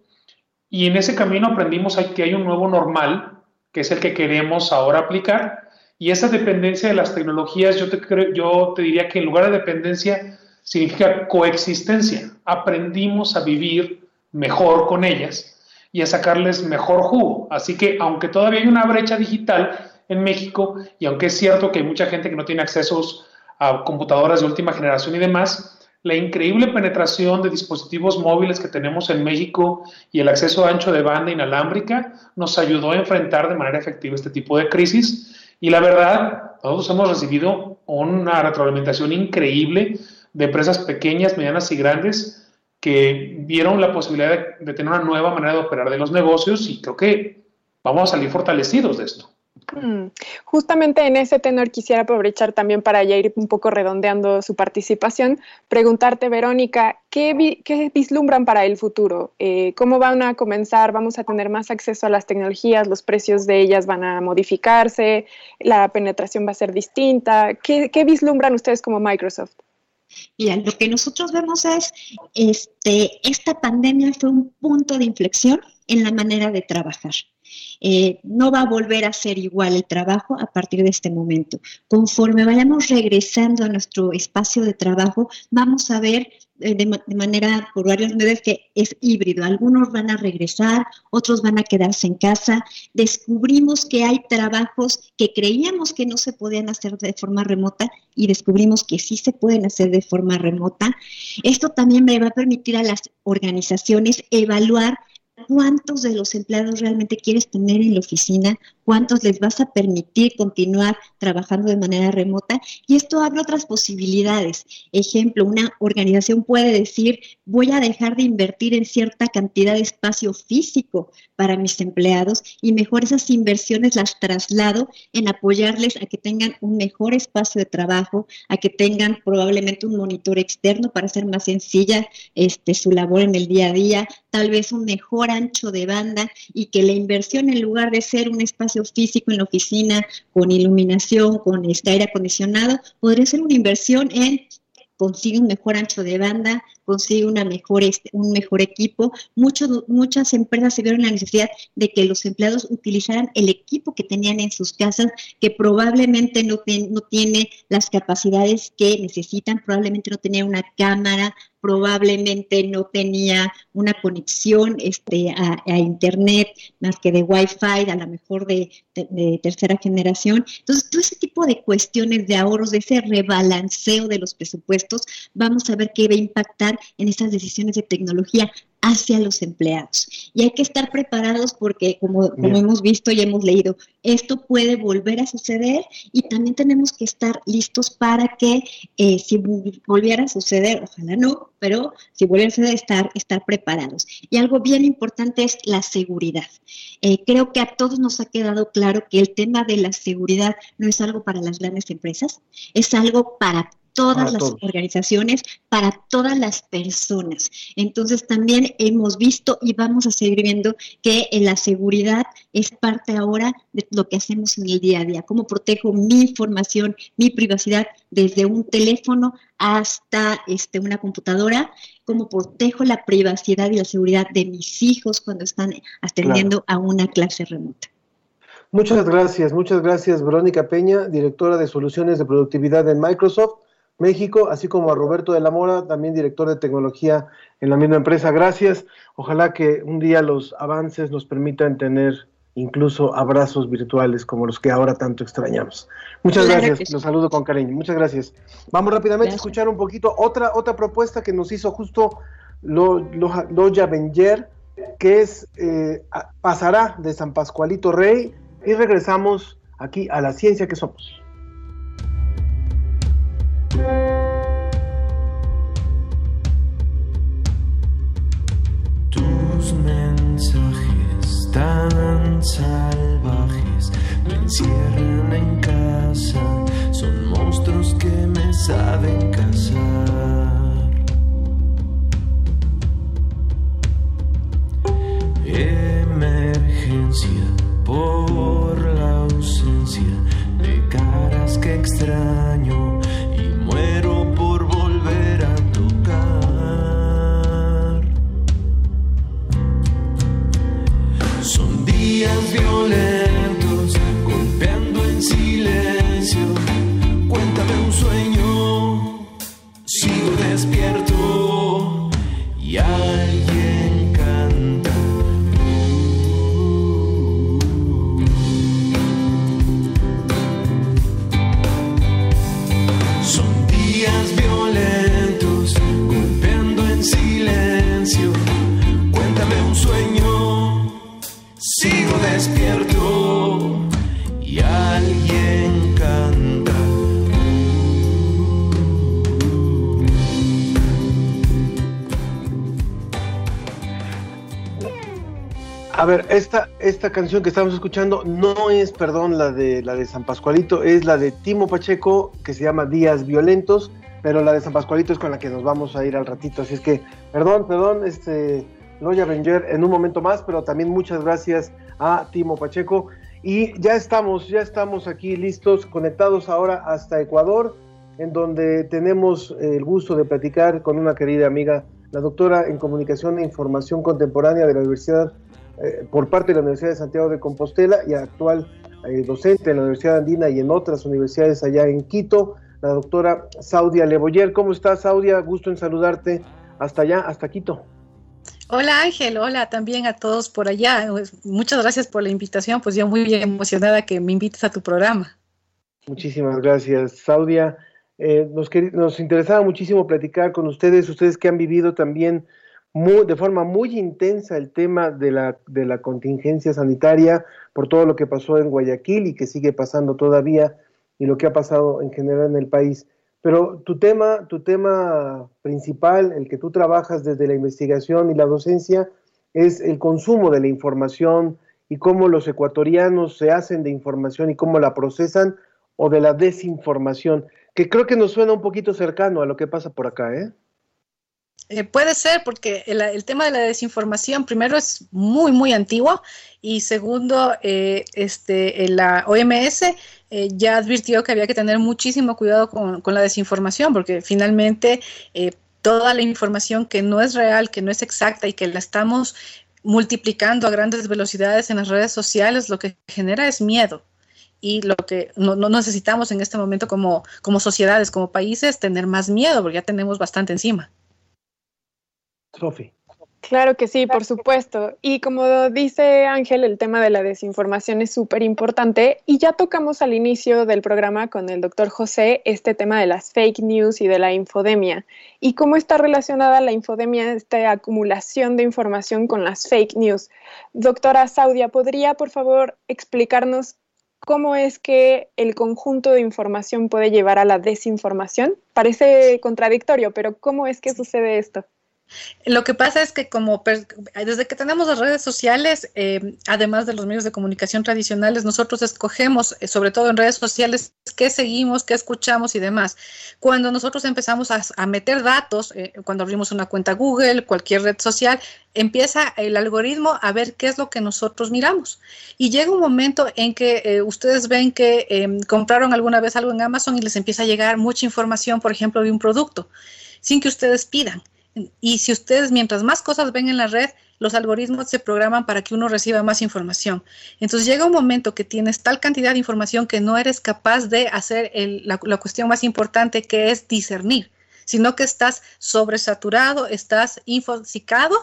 S13: y en ese camino aprendimos que hay un nuevo normal, que es el que queremos ahora aplicar, y esa dependencia de las tecnologías, yo te, yo te diría que en lugar de dependencia, significa coexistencia. Aprendimos a vivir mejor con ellas y a sacarles mejor jugo. Así que aunque todavía hay una brecha digital en México, y aunque es cierto que hay mucha gente que no tiene accesos a computadoras de última generación y demás, la increíble penetración de dispositivos móviles que tenemos en México y el acceso ancho de banda inalámbrica nos ayudó a enfrentar de manera efectiva este tipo de crisis y la verdad, todos hemos recibido una retroalimentación increíble de empresas pequeñas, medianas y grandes que vieron la posibilidad de, tener una nueva manera de operar de los negocios y creo que vamos a salir fortalecidos de esto.
S2: Mm. Justamente en ese tenor quisiera aprovechar también para ya ir un poco redondeando su participación, preguntarte, Verónica, ¿qué, vislumbran para el futuro? Eh, ¿Cómo van a comenzar? ¿Vamos a tener más acceso a las tecnologías? ¿Los precios de ellas van a modificarse? ¿La penetración va a ser distinta? ¿Qué, vislumbran ustedes como Microsoft?
S12: Mira, lo que nosotros vemos es, este, esta pandemia fue un punto de inflexión en la manera de trabajar. Eh, no va a volver a ser igual el trabajo a partir de este momento. Conforme vayamos regresando a nuestro espacio de trabajo, vamos a ver eh, de, manera por varios medios que es híbrido. Algunos van a regresar, otros van a quedarse en casa. Descubrimos que hay trabajos que creíamos que no se podían hacer de forma remota y descubrimos que sí se pueden hacer de forma remota. Esto también me va a permitir a las organizaciones evaluar cuántos de los empleados realmente quieres tener en la oficina, cuántos les vas a permitir continuar trabajando de manera remota. Y esto abre otras posibilidades. Ejemplo, una organización puede decir, voy a dejar de invertir en cierta cantidad de espacio físico para mis empleados y mejor esas inversiones las traslado en apoyarles a que tengan un mejor espacio de trabajo, a que tengan probablemente un monitor externo para hacer más sencilla este, su labor en el día a día, tal vez un mejor ancho de banda y que la inversión en lugar de ser un espacio físico en la oficina con iluminación, con este aire acondicionado, podría ser una inversión en consigue un mejor ancho de banda, consigue una mejor, este, un mejor equipo. muchas empresas se vieron la necesidad de que los empleados utilizaran el equipo que tenían en sus casas, que probablemente no, no tiene las capacidades que necesitan, probablemente no tenía una cámara probablemente no tenía una conexión este, a, Internet más que de Wi-Fi, a lo mejor de, tercera generación. Entonces, todo ese tipo de cuestiones de ahorros, de ese rebalanceo de los presupuestos, vamos a ver qué va a impactar en esas decisiones de tecnología hacia los empleados. Y hay que estar preparados porque, como, como, hemos visto y hemos leído, esto puede volver a suceder y también tenemos que estar listos para que eh, si volviera a suceder, ojalá no, pero si volviera a suceder, estar, estar preparados. Y algo bien importante es la seguridad. Eh, creo que a todos nos ha quedado claro que el tema de la seguridad no es algo para las grandes empresas, es algo para todas las organizaciones, para todas las personas. Entonces también hemos visto y vamos a seguir viendo que la seguridad es parte ahora de lo que hacemos en el día a día. Cómo protejo mi información, mi privacidad desde un teléfono hasta este, una computadora, cómo protejo la privacidad y la seguridad de mis hijos cuando están atendiendo a una clase remota.
S1: Muchas gracias, muchas gracias Verónica Peña, directora de soluciones de productividad en Microsoft. México, así como a Roberto de la Mora, también director de tecnología en la misma empresa. Gracias. Ojalá que un día los avances nos permitan tener incluso abrazos virtuales como los que ahora tanto extrañamos. Muchas gracias, los saludo con cariño. Muchas gracias. Vamos rápidamente a escuchar un poquito otra, otra propuesta que nos hizo justo Loya Benger, que es eh, pasará de San Pascualito Rey y regresamos aquí a la ciencia que somos.
S14: tan salvajes me encierran en casa, son monstruos que me saben cazar. Emergencia por la ausencia de caras que extraño
S1: A ver, esta, esta canción que estamos escuchando no es, perdón, la de la de San Pascualito, es la de Timo Pacheco, que se llama Días Violentos, pero la de San Pascualito es con la que nos vamos a ir al ratito. Así es que, perdón, perdón, este Loya Ranger en un momento más, pero también muchas gracias a Timo Pacheco. Y ya estamos, ya estamos aquí listos, conectados ahora hasta Ecuador, en donde tenemos el gusto de platicar con una querida amiga, la doctora en Comunicación e Información Contemporánea de la Universidad eh, por parte de la Universidad de Santiago de Compostela y actual eh, docente en la Universidad Andina y en otras universidades allá en Quito, la doctora Saudia Leboyer. ¿Cómo estás, Saudia? Gusto en saludarte hasta allá, hasta Quito.
S15: Hola Ángel, hola también a todos por allá. Pues, Muchas gracias por la invitación, pues yo muy bien emocionada que me invites a tu programa.
S1: Muchísimas gracias, Saudia. Eh, nos, nos interesaba muchísimo platicar con ustedes, ustedes que han vivido también de forma muy intensa el tema de la, de la contingencia sanitaria por todo lo que pasó en Guayaquil y que sigue pasando todavía y lo que ha pasado en general en el país. Pero tu tema, tu tema principal, el que tú trabajas desde la investigación y la docencia, es el consumo de la información y cómo los ecuatorianos se hacen de información y cómo la procesan o de la desinformación, que creo que nos suena un poquito cercano a lo que pasa por acá, ¿eh?
S15: Eh, puede ser, porque el, tema de la desinformación, primero, es muy, muy antiguo y segundo, eh, este, la OMS eh, ya advirtió que había que tener muchísimo cuidado con, con la desinformación, porque finalmente eh, toda la información que no es real, que no es exacta y que la estamos multiplicando a grandes velocidades en las redes sociales, lo que genera es miedo. Y lo que no, no necesitamos en este momento como, como sociedades, como países, tener más miedo, porque ya tenemos bastante encima.
S1: Sofi.
S2: Claro que sí, por supuesto. Y como dice Ángel, el tema de la desinformación es súper importante y ya tocamos al inicio del programa con el doctor José este tema de las fake news y de la infodemia y cómo está relacionada la infodemia, esta acumulación de información con las fake news. Doctora Saudia, ¿podría por favor explicarnos cómo es que el conjunto de información puede llevar a la desinformación? Parece contradictorio, pero ¿cómo es que sucede esto?
S15: Lo que pasa es que como desde que tenemos las redes sociales, eh, además de los medios de comunicación tradicionales, nosotros escogemos, eh, sobre todo en redes sociales, qué seguimos, qué escuchamos y demás. Cuando nosotros empezamos a, meter datos, eh, cuando abrimos una cuenta Google, cualquier red social, empieza el algoritmo a ver qué es lo que nosotros miramos. Y llega un momento en que ustedes ven que eh, compraron alguna vez algo en Amazon y les empieza a llegar mucha información, por ejemplo, de un producto, sin que ustedes pidan. Y si ustedes, mientras más cosas ven en la red, los algoritmos se programan para que uno reciba más información. Entonces llega un momento que tienes tal cantidad de información que no eres capaz de hacer el, la, cuestión más importante que es discernir, sino que estás sobresaturado, estás infoxicado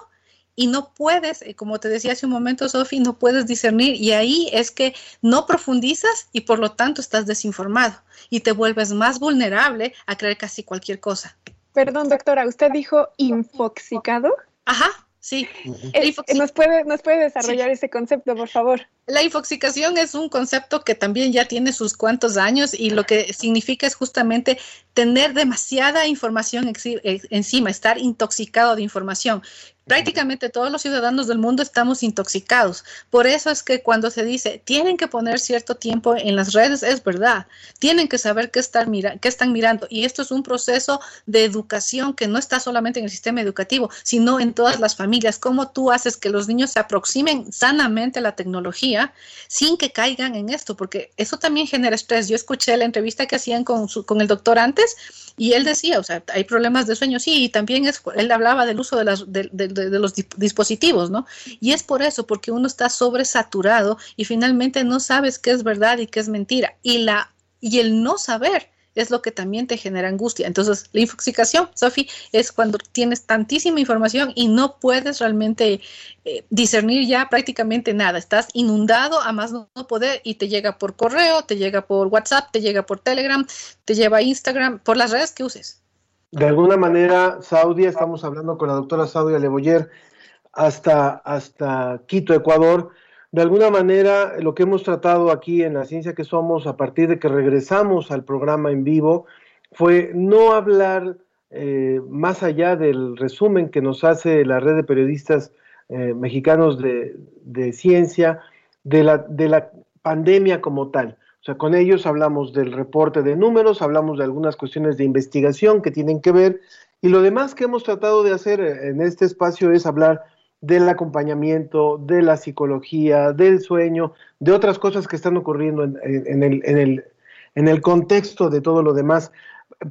S15: y no puedes, eh, como te decía hace un momento, Sofi, no puedes discernir y ahí es que no profundizas y por lo tanto estás desinformado y te vuelves más vulnerable a creer casi cualquier cosa.
S2: Perdón, doctora, ¿usted dijo infoxicado?
S15: Ajá, sí.
S2: Eh, ¿Nos, puede, ¿Nos puede desarrollar sí. ese concepto, por favor?
S15: La infoxicación es un concepto que también ya tiene sus cuantos años y lo que significa es justamente tener demasiada información encima, estar intoxicado de información prácticamente todos los ciudadanos del mundo estamos intoxicados. Por eso es que cuando se dice tienen que poner cierto tiempo en las redes, es verdad. Tienen que saber qué, estar mira qué están mirando. Y esto es un proceso de educación que no está solamente en el sistema educativo, sino en todas las familias. Cómo tú haces que los niños se aproximen sanamente a la tecnología sin que caigan en esto, porque eso también genera estrés. Yo escuché la entrevista que hacían con, con el doctor antes y él decía, o sea, hay problemas de sueño, sí, y también es, él hablaba del uso de los dispositivos, ¿no? Y es por eso, porque uno está sobresaturado y finalmente no sabes qué es verdad y qué es mentira. Y, la, y el no saber es lo que también te genera angustia. Entonces, la infoxicación, Sofi, es cuando tienes tantísima información y no puedes realmente eh, discernir ya prácticamente nada. Estás inundado a más no poder y te llega por correo, te llega por WhatsApp, te llega por Telegram, te lleva a Instagram, por las redes que uses.
S1: De alguna manera, Saudia, estamos hablando con la doctora Saudia Leboyer hasta, hasta Quito, Ecuador de alguna manera, lo que hemos tratado aquí en la ciencia que somos, a partir de que regresamos al programa en vivo, fue no hablar eh, más allá del resumen que nos hace la red de periodistas eh, mexicanos de, ciencia, de la, de la pandemia como tal. O sea, con ellos hablamos del reporte de números, hablamos de algunas cuestiones de investigación que tienen que ver, y lo demás que hemos tratado de hacer en este espacio es hablar del acompañamiento, de la psicología, del sueño, de otras cosas que están ocurriendo en, el, en, el, en el, contexto de todo lo demás.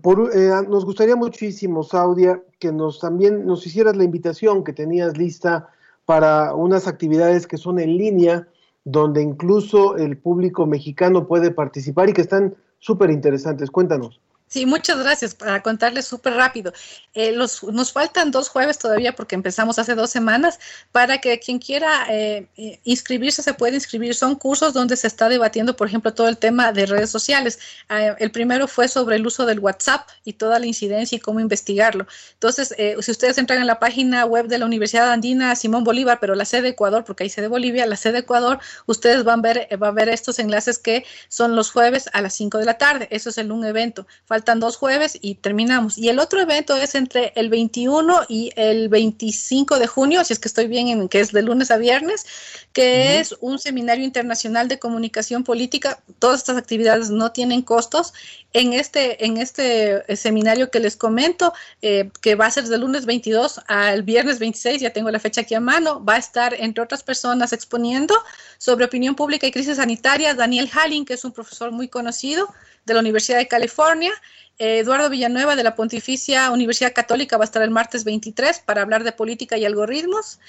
S1: Por, eh, nos gustaría muchísimo, Saudia, que nos también nos hicieras la invitación que tenías lista para unas actividades que son en línea, donde incluso el público mexicano puede participar y que están súper interesantes. Cuéntanos.
S15: Sí, muchas gracias. Para contarles súper rápido, eh, los, nos faltan dos jueves todavía porque empezamos hace dos semanas para que quien quiera eh, eh, inscribirse se puede inscribir. Son cursos donde se está debatiendo, por ejemplo, todo el tema de redes sociales. Ah, el primero fue sobre el uso del WhatsApp y toda la incidencia y cómo investigarlo. Entonces, si ustedes entran en la página web de la Universidad Andina Simón Bolívar, pero la sede Ecuador, porque hay sede Bolivia, la sede Ecuador, ustedes van a ver, va a ver estos enlaces que son los jueves a las 5 de la tarde. Eso es en un evento faltan dos jueves y terminamos. Y el otro evento es entre el 21 y el 25 de junio, si es que estoy bien, en, que es de lunes a viernes, que es un seminario internacional de comunicación política. Todas estas actividades no tienen costos. En este, en este eh, seminario que les comento, eh, que va a ser de lunes 22 al viernes 26, ya tengo la fecha aquí a mano, va a estar, entre otras personas, exponiendo sobre opinión pública y crisis sanitaria, Daniel Halling, que es un profesor muy conocido de la Universidad de California, Eduardo Villanueva de la Pontificia Universidad Católica va a estar el martes 23 para hablar de política y algoritmos.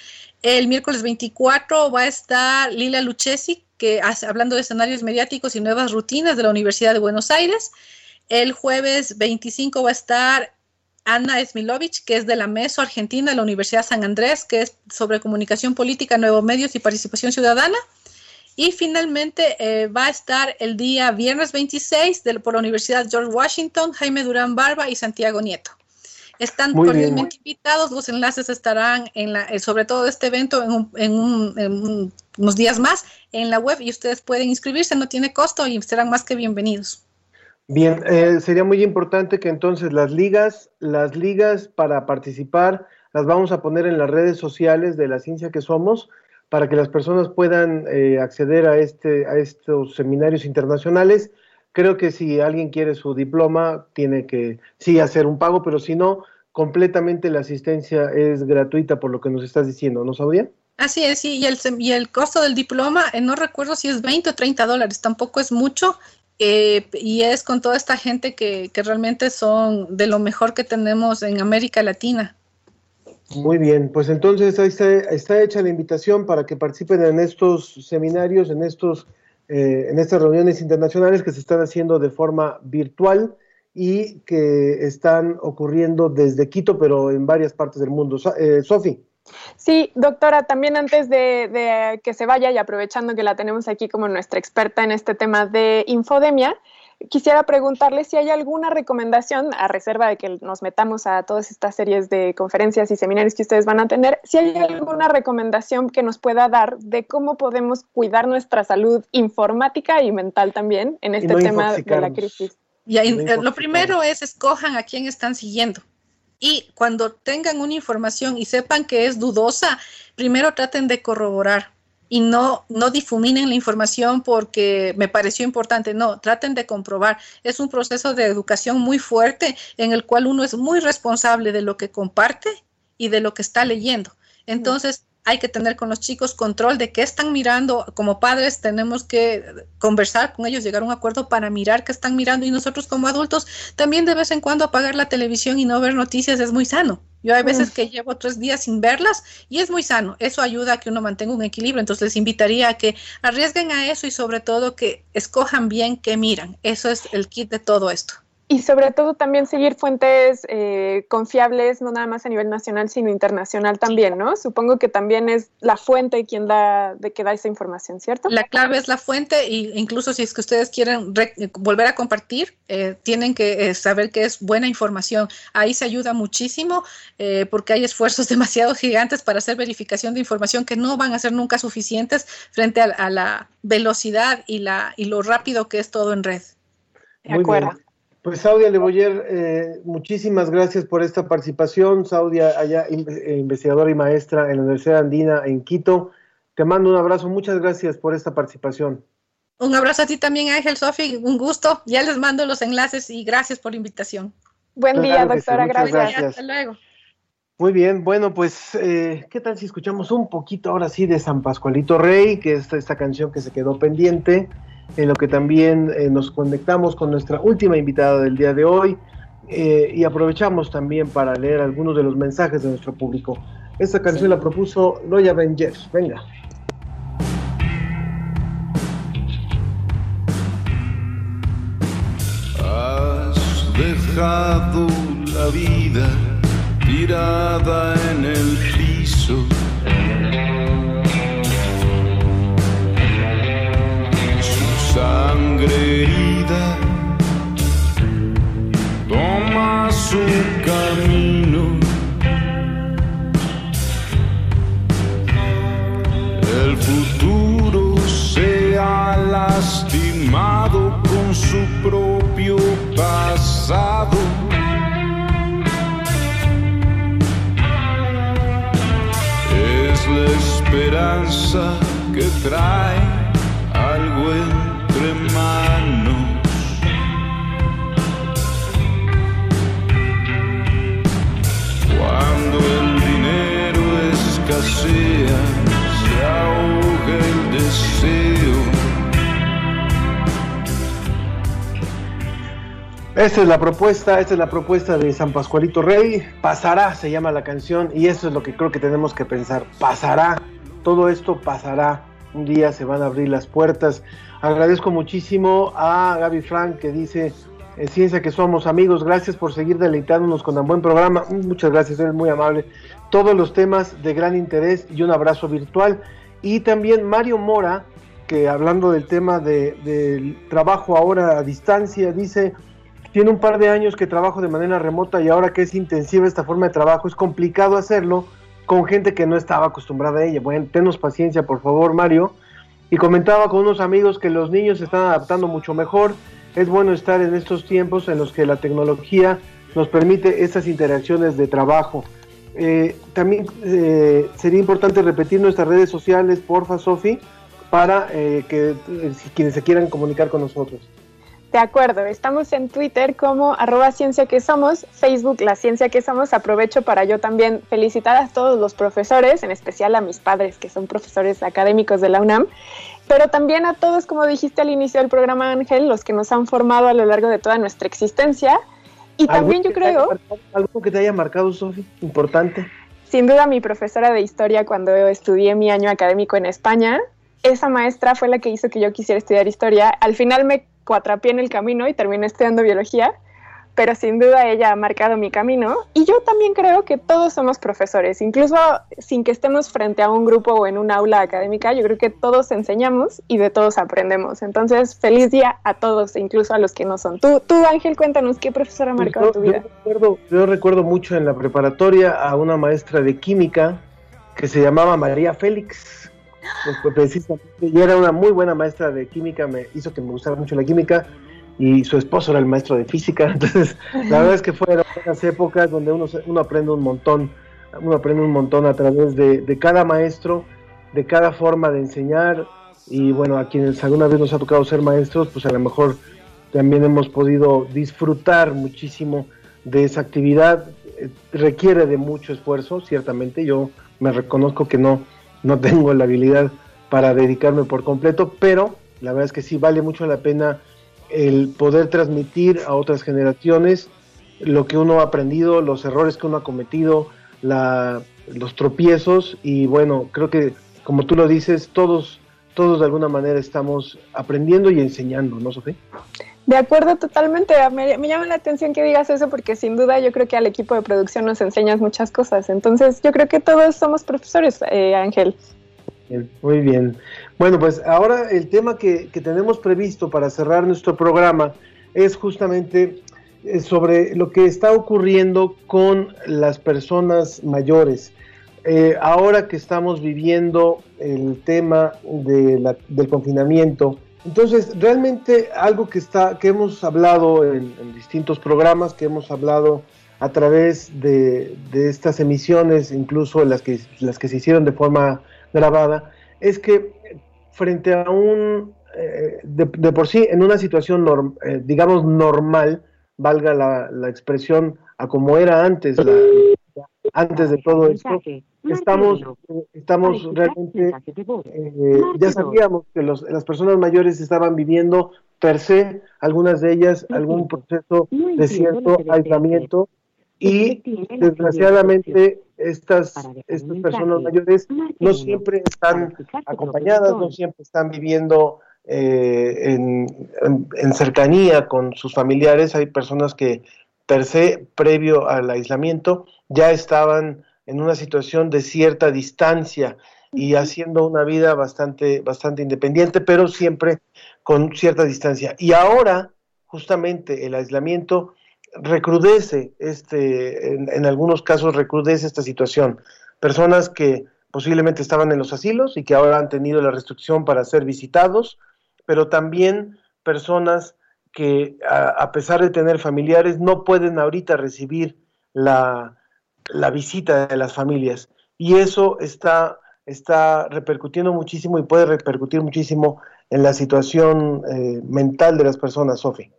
S15: El miércoles 24 va a estar Lila Lucchesi, que hace, hablando de escenarios mediáticos y nuevas rutinas de la Universidad de Buenos Aires. El jueves 25 va a estar Ana Smilovich, que es de la MESO Argentina, de la Universidad San Andrés, que es sobre comunicación política, nuevos medios y participación ciudadana. Y finalmente eh, va a estar el día viernes 26 por la Universidad George Washington, Jaime Durán Barba y Santiago Nieto. Están cordialmente invitados, los enlaces estarán en la, eh, sobre todo este evento en, unos días más en la web y ustedes pueden inscribirse, no tiene costo y serán más que bienvenidos.
S1: Bien, eh, sería muy importante que entonces las ligas, las ligas para participar, las vamos a poner en las redes sociales de la ciencia que somos para que las personas puedan eh, acceder a, este, a estos seminarios internacionales. Creo que si alguien quiere su diploma, tiene que sí hacer un pago, pero si no, completamente la asistencia es gratuita por lo que nos estás diciendo, ¿no, Saudia?
S15: Así es, sí, y el, y el costo del diploma, eh, no recuerdo si es 20 o 30 dólares, tampoco es mucho, eh, y es con toda esta gente que, que realmente son de lo mejor que tenemos en América Latina.
S1: Muy bien, pues entonces ahí está, hecha la invitación para que participen en estos seminarios, en, estos, eh, en estas reuniones internacionales que se están haciendo de forma virtual y que están ocurriendo desde Quito, pero en varias partes del mundo. Eh, Sofi.
S2: Sí, doctora, también antes de, de, que se vaya y aprovechando que la tenemos aquí como nuestra experta en este tema de infodemia, quisiera preguntarle si hay alguna recomendación, a reserva de que nos metamos a todas estas series de conferencias y seminarios que ustedes van a tener, si hay alguna recomendación que nos pueda dar de cómo podemos cuidar nuestra salud informática y mental también en este tema de la crisis.
S15: Y eh, lo primero es escojan a quién están siguiendo. Y cuando tengan una información y sepan que es dudosa, primero traten de corroborar y no, no difuminen la información porque me pareció importante, no, traten de comprobar. Es un proceso de educación muy fuerte en el cual uno es muy responsable de lo que comparte y de lo que está leyendo. Entonces, hay que tener con los chicos control de qué están mirando. Como padres tenemos que conversar con ellos, llegar a un acuerdo para mirar qué están mirando y nosotros como adultos también de vez en cuando apagar la televisión y no ver noticias es muy sano. Yo hay veces que llevo tres días sin verlas y es muy sano. Eso ayuda a que uno mantenga un equilibrio. Entonces les invitaría a que arriesguen a eso y sobre todo que escojan bien qué miran. Eso es el kit de todo esto.
S2: Y sobre todo también seguir fuentes eh, confiables, no nada más a nivel nacional, sino internacional también, ¿no? Supongo que también es la fuente quien da, de que da esa información, ¿cierto?
S15: La clave es la fuente e incluso si es que ustedes quieren volver a compartir, eh, tienen que eh, saber que es buena información. Ahí se ayuda muchísimo porque hay esfuerzos *laughs* demasiado gigantes para hacer verificación de información que no van a ser nunca suficientes frente a, la velocidad y, la, y lo rápido que es todo en red.
S2: De acuerdo.
S1: Pues Saudia Leboyer, eh, muchísimas gracias por esta participación. Saudia, allá eh, investigadora y maestra en la Universidad Andina en Quito. Te mando un abrazo, muchas gracias por esta participación.
S15: Un abrazo a ti también, Ángel, Sofi, un gusto. Ya les mando los enlaces y gracias por la invitación.
S2: Buen día, doctora, gracias. Hasta
S15: luego.
S1: Muy bien, bueno, pues, eh, ¿qué tal si escuchamos un poquito ahora sí de San Pascualito Rey, que es esta canción que se quedó pendiente? En lo que también eh, nos conectamos con nuestra última invitada del día de hoy eh, y aprovechamos también para leer algunos de los mensajes de nuestro público. Esta canción la propuso Loya Benjes. Venga.
S14: Has dejado la vida tirada en el piso sangre toma su camino. El futuro se ha lastimado con su propio pasado. Es la esperanza que trae algo en Cuando el dinero escasea, se el deseo.
S1: Esta es la propuesta, esta es la propuesta de San Pascualito Rey. Pasará, se llama la canción, y eso es lo que creo que tenemos que pensar. Pasará, todo esto pasará. Un día se van a abrir las puertas Agradezco muchísimo a Gaby Frank que dice, eh, ciencia que somos amigos, gracias por seguir deleitándonos con un buen programa, mm, muchas gracias, eres muy amable. Todos los temas de gran interés y un abrazo virtual. Y también Mario Mora, que hablando del tema del trabajo ahora a distancia, dice, tiene un par de años que trabajo de manera remota y ahora que es intensiva esta forma de trabajo, es complicado hacerlo con gente que no estaba acostumbrada a ella. Bueno, tenos paciencia, por favor, Mario y comentaba con unos amigos que los niños se están adaptando mucho mejor. Es bueno estar en estos tiempos en los que la tecnología nos permite estas interacciones de trabajo. Eh, también eh, sería importante repetir nuestras redes sociales, porfa, Sofi, para eh, que quienes se quieran comunicar con nosotros.
S2: De acuerdo, estamos en Twitter como arroba ciencia que somos, Facebook la ciencia que somos. Aprovecho para yo también felicitar a todos los profesores, en especial a mis padres que son profesores académicos de la UNAM, pero también a todos, como dijiste al inicio del programa Ángel, los que nos han formado a lo largo de toda nuestra existencia. Y también yo creo...
S1: ¿Algo que te haya marcado, Sofi? Importante.
S2: Sin duda mi profesora de historia cuando estudié mi año académico en España, esa maestra fue la que hizo que yo quisiera estudiar historia. Al final me cuatrapié en el camino y terminé estudiando biología, pero sin duda ella ha marcado mi camino. Y yo también creo que todos somos profesores, incluso sin que estemos frente a un grupo o en un aula académica, yo creo que todos enseñamos y de todos aprendemos. Entonces, feliz día a todos, incluso a los que no son. Tú, tú Ángel, cuéntanos, ¿qué profesor ha marcado tu vida?
S1: Yo recuerdo, yo recuerdo mucho en la preparatoria a una maestra de química que se llamaba María Félix pues, precisamente, y era una muy buena maestra de química, me hizo que me gustara mucho la química y su esposo era el maestro de física, *laughs* entonces la verdad es que fueron unas épocas donde uno, uno aprende un montón, uno aprende un montón a través de, de cada maestro, de cada forma de enseñar y bueno, a quienes alguna vez nos ha tocado ser maestros, pues a lo mejor también hemos podido disfrutar muchísimo de esa actividad, eh, requiere de mucho esfuerzo, ciertamente, yo me reconozco que no, no tengo la habilidad para dedicarme por completo, pero la verdad es que sí vale mucho la pena el poder transmitir a otras generaciones lo que uno ha aprendido, los errores que uno ha cometido, la, los tropiezos y bueno, creo que como tú lo dices, todos, todos de alguna manera estamos aprendiendo y enseñando, ¿no, Sofía?
S2: De acuerdo, totalmente. Me, llama la atención que digas eso porque sin duda yo creo que al equipo de producción nos enseñas muchas cosas. Entonces yo creo que todos somos profesores, eh, Ángel.
S1: Muy bien. Bueno, pues ahora el tema que, que tenemos previsto para cerrar nuestro programa es justamente eh, sobre lo que está ocurriendo con las personas mayores. Eh, ahora que estamos viviendo el tema de del confinamiento, entonces realmente algo que está, que hemos hablado en, distintos programas, que hemos hablado a través de, estas emisiones, incluso las que, las que se hicieron de forma grabada, es que frente a un, eh, de, por sí, en una situación, eh, digamos, normal, valga la, la, expresión, a como era antes, la, antes de todo esto, estamos, estamos realmente, eh, ya sabíamos que los, las personas mayores estaban viviendo per se, algunas de ellas, algún proceso de cierto aislamiento y desgraciadamente estas, estas personas mayores no siempre están acompañadas, no siempre están viviendo eh, en, en, cercanía con sus familiares. Hay personas que per se, previo al aislamiento, ya estaban en una situación de cierta distancia y haciendo una vida bastante, bastante independiente, pero siempre con cierta distancia. Y ahora, justamente, el aislamiento recrudece, este, en, algunos casos recrudece esta situación. Personas que posiblemente estaban en los asilos y que ahora han tenido la restricción para ser visitados, pero también personas que a pesar de tener familiares no pueden ahorita recibir la, la visita de las familias. Y eso está, está repercutiendo muchísimo y puede repercutir muchísimo en la situación eh, mental de las personas, Sofi.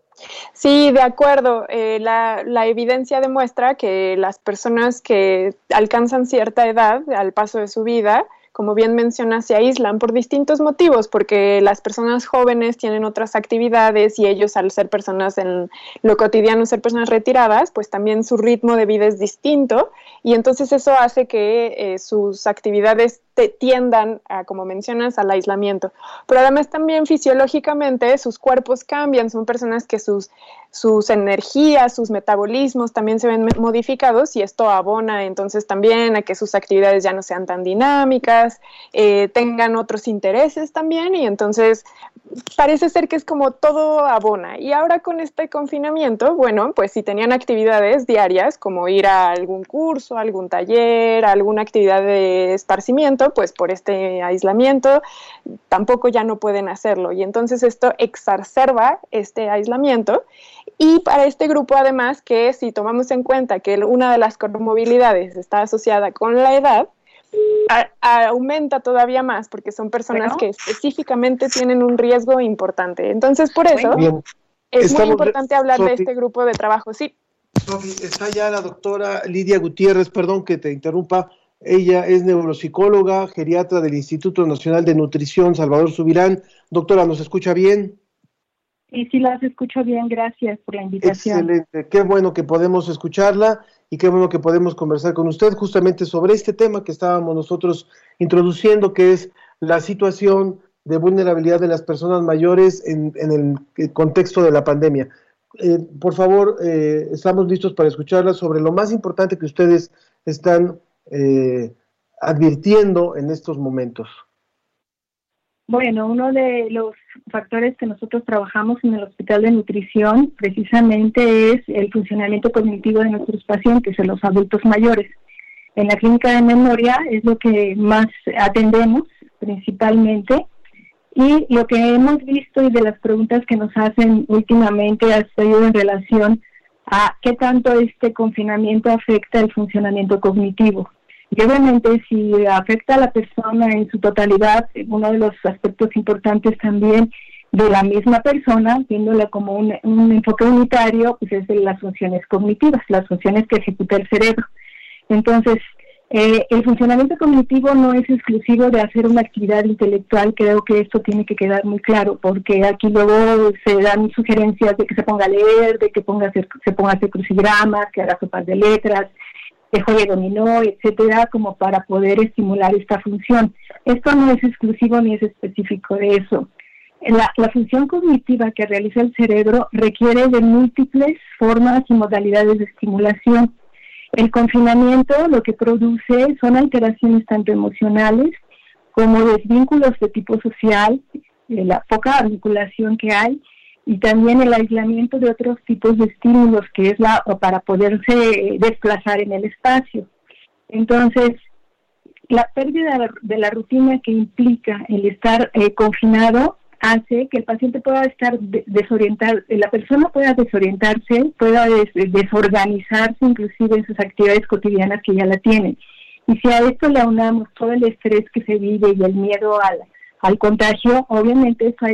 S2: Sí, de acuerdo. Eh, la, la, evidencia demuestra que las personas que alcanzan cierta edad al paso de su vida como bien menciona, se aíslan por distintos motivos, porque las personas jóvenes tienen otras actividades y ellos al ser personas en lo cotidiano, ser personas retiradas, pues también su ritmo de vida es distinto. Y entonces eso hace que eh, sus actividades tiendan, a, como mencionas, al aislamiento. Pero además también fisiológicamente sus cuerpos cambian, son personas que sus, sus energías, sus metabolismos también se ven modificados y esto abona entonces también a que sus actividades ya no sean tan dinámicas, eh, tengan otros intereses también y entonces parece ser que es como todo abona. Y ahora con este confinamiento, bueno, pues si tenían actividades diarias como ir a algún curso, algún taller, alguna actividad de esparcimiento, pues por este aislamiento tampoco ya no pueden hacerlo. Y entonces esto exacerba este aislamiento. Y para este grupo además que si tomamos en cuenta que una de las comorbilidades está asociada con la edad, aumenta todavía más porque son personas que específicamente tienen un riesgo importante. Entonces, por eso es muy importante hablar de este grupo de trabajo. Sí.
S1: está ya la doctora Lidia Gutiérrez, perdón que te interrumpa. Ella es neuropsicóloga, geriatra del Instituto Nacional de Nutrición Salvador Subirán. Doctora, ¿nos escucha bien?
S16: Sí, sí, las escucho bien. Gracias por la invitación.
S1: Excelente. Qué bueno que podemos escucharla y qué bueno que podemos conversar con usted justamente sobre este tema que estábamos nosotros introduciendo, que es la situación de vulnerabilidad de las personas mayores en, el contexto de la pandemia. Eh, por favor, eh, estamos listos para escucharla sobre lo más importante que ustedes están eh, advirtiendo en estos momentos.
S16: Bueno, uno de los factores que nosotros trabajamos en el Hospital de Nutrición precisamente es el funcionamiento cognitivo de nuestros pacientes, en los adultos mayores. En la clínica de memoria es lo que más atendemos principalmente y lo que hemos visto y de las preguntas que nos hacen últimamente ha sido en relación a qué tanto este confinamiento afecta el funcionamiento cognitivo. Y obviamente si afecta a la persona en su totalidad, uno de los aspectos importantes también de la misma persona, viéndola como un, enfoque unitario, pues es de las funciones cognitivas, las funciones que ejecuta el cerebro. Entonces, Eh, el funcionamiento cognitivo no es exclusivo de hacer una actividad intelectual, creo que esto tiene que quedar muy claro, porque aquí luego se dan sugerencias de que se ponga a leer, de que ponga se ponga a hacer crucigramas, que haga sopas de letras, que juegue dominó, etcétera, como para poder estimular esta función. Esto no es exclusivo ni es específico de eso. La, función cognitiva que realiza el cerebro requiere de múltiples formas y modalidades de estimulación. El confinamiento lo que produce son alteraciones tanto emocionales como desvínculos de tipo social, la poca vinculación que hay y también el aislamiento de otros tipos de estímulos que es la para poderse desplazar en el espacio. Entonces, la pérdida de la rutina que implica el estar eh, confinado hace que el paciente pueda estar desorientado, la persona pueda desorientarse, pueda desorganizarse inclusive en sus actividades cotidianas que ya la tiene. Y si a esto le aunamos todo el estrés que se vive y el miedo al, al contagio, obviamente eso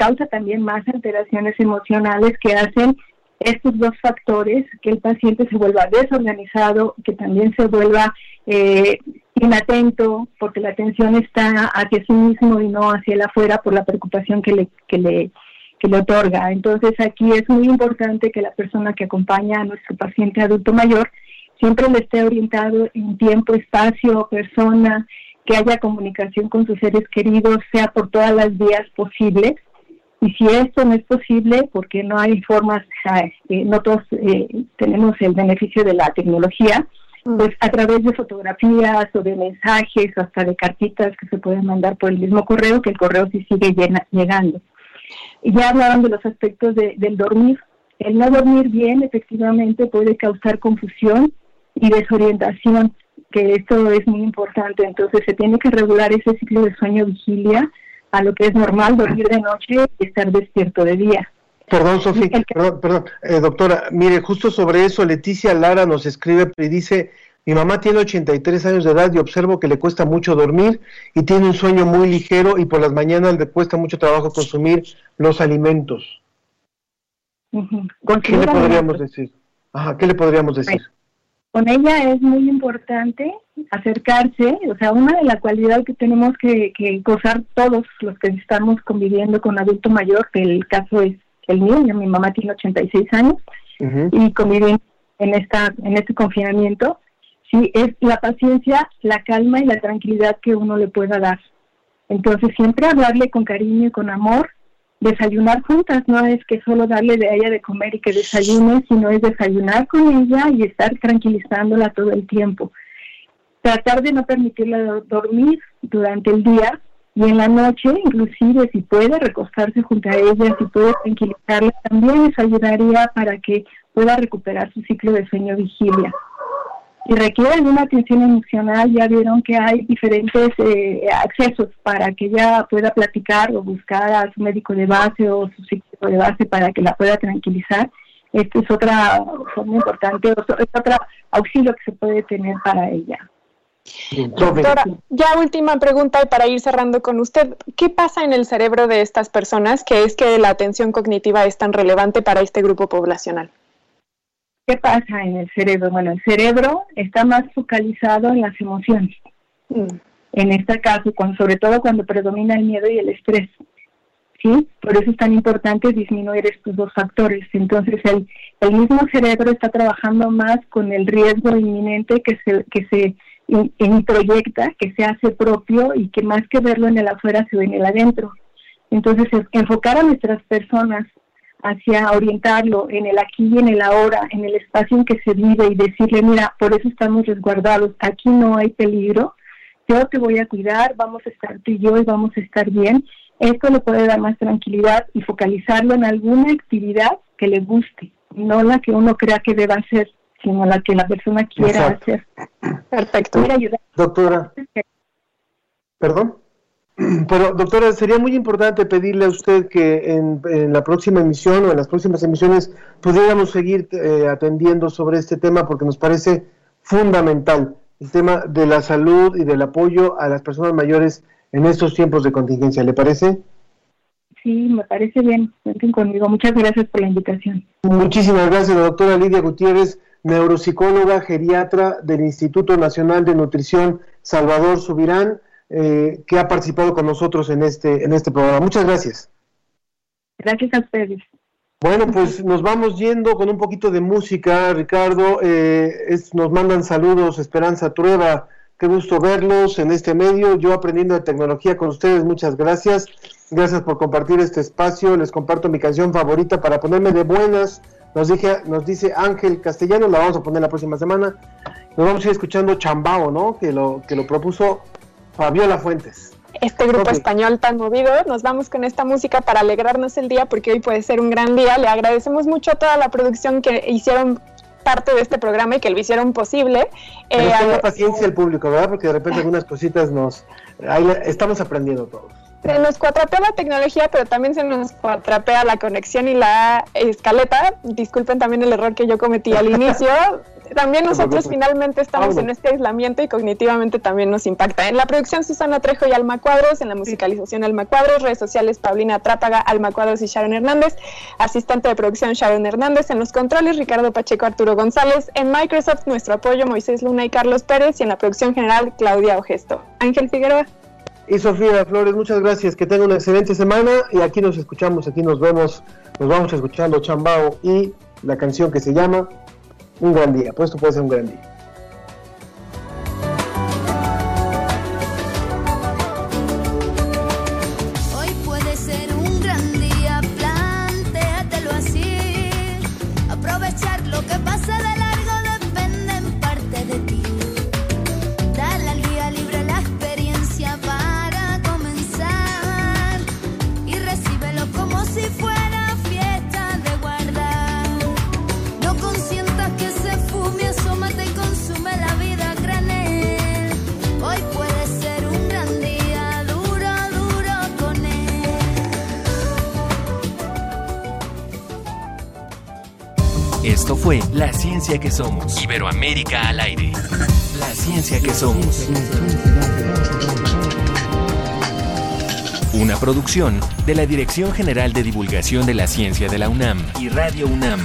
S16: causa también más alteraciones emocionales que hacen estos dos factores, que el paciente se vuelva desorganizado, que también se vuelva eh, inatento, porque la atención está hacia sí mismo y no hacia el afuera por la preocupación que le, que le, que le otorga. Entonces aquí es muy importante que la persona que acompaña a nuestro paciente adulto mayor siempre le esté orientado en tiempo, espacio, persona, que haya comunicación con sus seres queridos, sea por todas las vías posibles. Y si esto no es posible, porque no hay formas, eh, no todos eh, tenemos el beneficio de la tecnología, Mm. pues a través de fotografías o de mensajes o hasta de cartitas que se pueden mandar por el mismo correo, que el correo sí sigue llegando. Y ya hablaban de los aspectos del dormir. El no dormir bien efectivamente puede causar confusión y desorientación, que esto es muy importante. Entonces se tiene que regular ese ciclo de sueño-vigilia a lo que es normal dormir de noche y estar despierto de día.
S1: Perdón, Sofía, perdón, perdón. Eh, doctora, mire, justo sobre eso, Leticia Lara nos escribe y dice, mi mamá tiene 83 años de edad y observo que le cuesta mucho dormir y tiene un sueño muy ligero y por las mañanas le cuesta mucho trabajo consumir los alimentos. ¿Qué le podríamos decir? Ajá, ¿qué le podríamos decir?
S16: Con ella es muy importante acercarse, o sea, una de las cualidades que tenemos que, que gozar todos los que estamos conviviendo con adulto mayor, que el caso es el mío, mi mamá tiene 86 años y convive en, esta, en este confinamiento, sí, es la paciencia, la calma y la tranquilidad que uno le pueda dar. Entonces, siempre hablarle con cariño y con amor, desayunar juntas, no es que solo darle de ella de comer y que desayune, sino es desayunar con ella y estar tranquilizándola todo el tiempo. Tratar de no permitirla dormir durante el día y en la noche, inclusive si puede recostarse junto a ella, si puede tranquilizarla, también les ayudaría para que pueda recuperar su ciclo de sueño vigilia. Si requiere alguna atención emocional, ya vieron que hay diferentes eh, accesos para que ella pueda platicar o buscar a su médico de base o su psicólogo de base para que la pueda tranquilizar. Esto es otra forma importante, es otro auxilio que se puede tener para ella.
S2: Doctora, ya última pregunta y para ir cerrando con usted, ¿qué pasa en el cerebro de estas personas que es que la atención cognitiva es tan relevante para este grupo poblacional?
S16: ¿Qué pasa en el cerebro? Bueno, el cerebro está más focalizado en las emociones. Mm. En este caso, cuando, sobre todo cuando predomina el miedo y el estrés. ¿Sí? Por eso es tan importante disminuir estos dos factores. Entonces, el, el mismo cerebro está trabajando más con el riesgo inminente que se, que se y, proyecta, que se hace propio y que más que verlo en el afuera se ve en el adentro. Entonces, enfocar a nuestras personas hacia orientarlo en el aquí y en el ahora, en el espacio en que se vive y decirle, mira, por eso estamos resguardados, aquí no hay peligro, yo te voy a cuidar, vamos a estar tú y yo y vamos a estar bien. Esto le puede dar más tranquilidad y focalizarlo en alguna actividad que le guste, no la que uno crea que deba hacer sino la que la persona quiera hacer.
S2: Perfecto.
S1: Doctora. Perdón. *clears throat* Pero, doctora, sería muy importante pedirle a usted que en, la próxima emisión o en las próximas emisiones pudiéramos seguir eh, atendiendo sobre este tema porque nos parece fundamental el tema de la salud y del apoyo a las personas mayores en estos tiempos de contingencia. ¿Le parece?
S16: Sí, me parece bien. Cuenten conmigo. Muchas gracias por la invitación.
S1: Muchísimas gracias, doctora Lidia Gutiérrez neuropsicóloga geriatra del Instituto Nacional de Nutrición Salvador Subirán, eh, que ha participado con nosotros en este, en este programa. Muchas gracias.
S16: Gracias a ustedes.
S1: Bueno, pues nos vamos yendo con un poquito de música, Ricardo. Eh, nos mandan saludos, Esperanza Trueba. Qué gusto verlos en este medio. Yo aprendiendo de tecnología con ustedes, muchas gracias. Gracias por compartir este espacio. Les comparto mi canción favorita para ponerme de buenas. Nos, dije, nos dice Ángel Castellano, la vamos a poner la próxima semana. Nos vamos a ir escuchando Chambao, ¿no? Que lo, que lo propuso Fabiola Fuentes.
S2: Este grupo español tan movido, nos vamos con esta música para alegrarnos el día porque hoy puede ser un gran día. Le agradecemos mucho a toda la producción que hicieron parte de este programa y que lo hicieron posible.
S1: Eh, la paciencia el público, ¿verdad? Porque de repente algunas cositas nos... estamos aprendiendo todos.
S2: Se nos cuatrapea la tecnología, pero también se nos cuatrapea la conexión y la escaleta. Disculpen también el error que yo cometí al *laughs* inicio. También nosotros finalmente estamos en este aislamiento y cognitivamente también nos impacta. En la producción Susana Trejo y Alma Cuadros, en la musicalización Alma Cuadros, redes sociales Paulina Trápaga, Alma Cuadros y Sharon Hernández, asistente de producción Sharon Hernández, en los controles Ricardo Pacheco, Arturo González, en Microsoft nuestro apoyo Moisés Luna y Carlos Pérez y en la producción general Claudia Ogesto. Ángel Figueroa.
S1: Y Sofía Flores, muchas gracias, que tenga una excelente semana y aquí nos escuchamos, aquí nos vemos, nos vamos escuchando Chambao y la canción que se llama un gran día, pues esto puede ser un gran día.
S3: Fue La Ciencia que Somos. Iberoamérica al aire. La Ciencia que Somos. Una producción de la Dirección General de Divulgación de la Ciencia de la UNAM y Radio UNAM.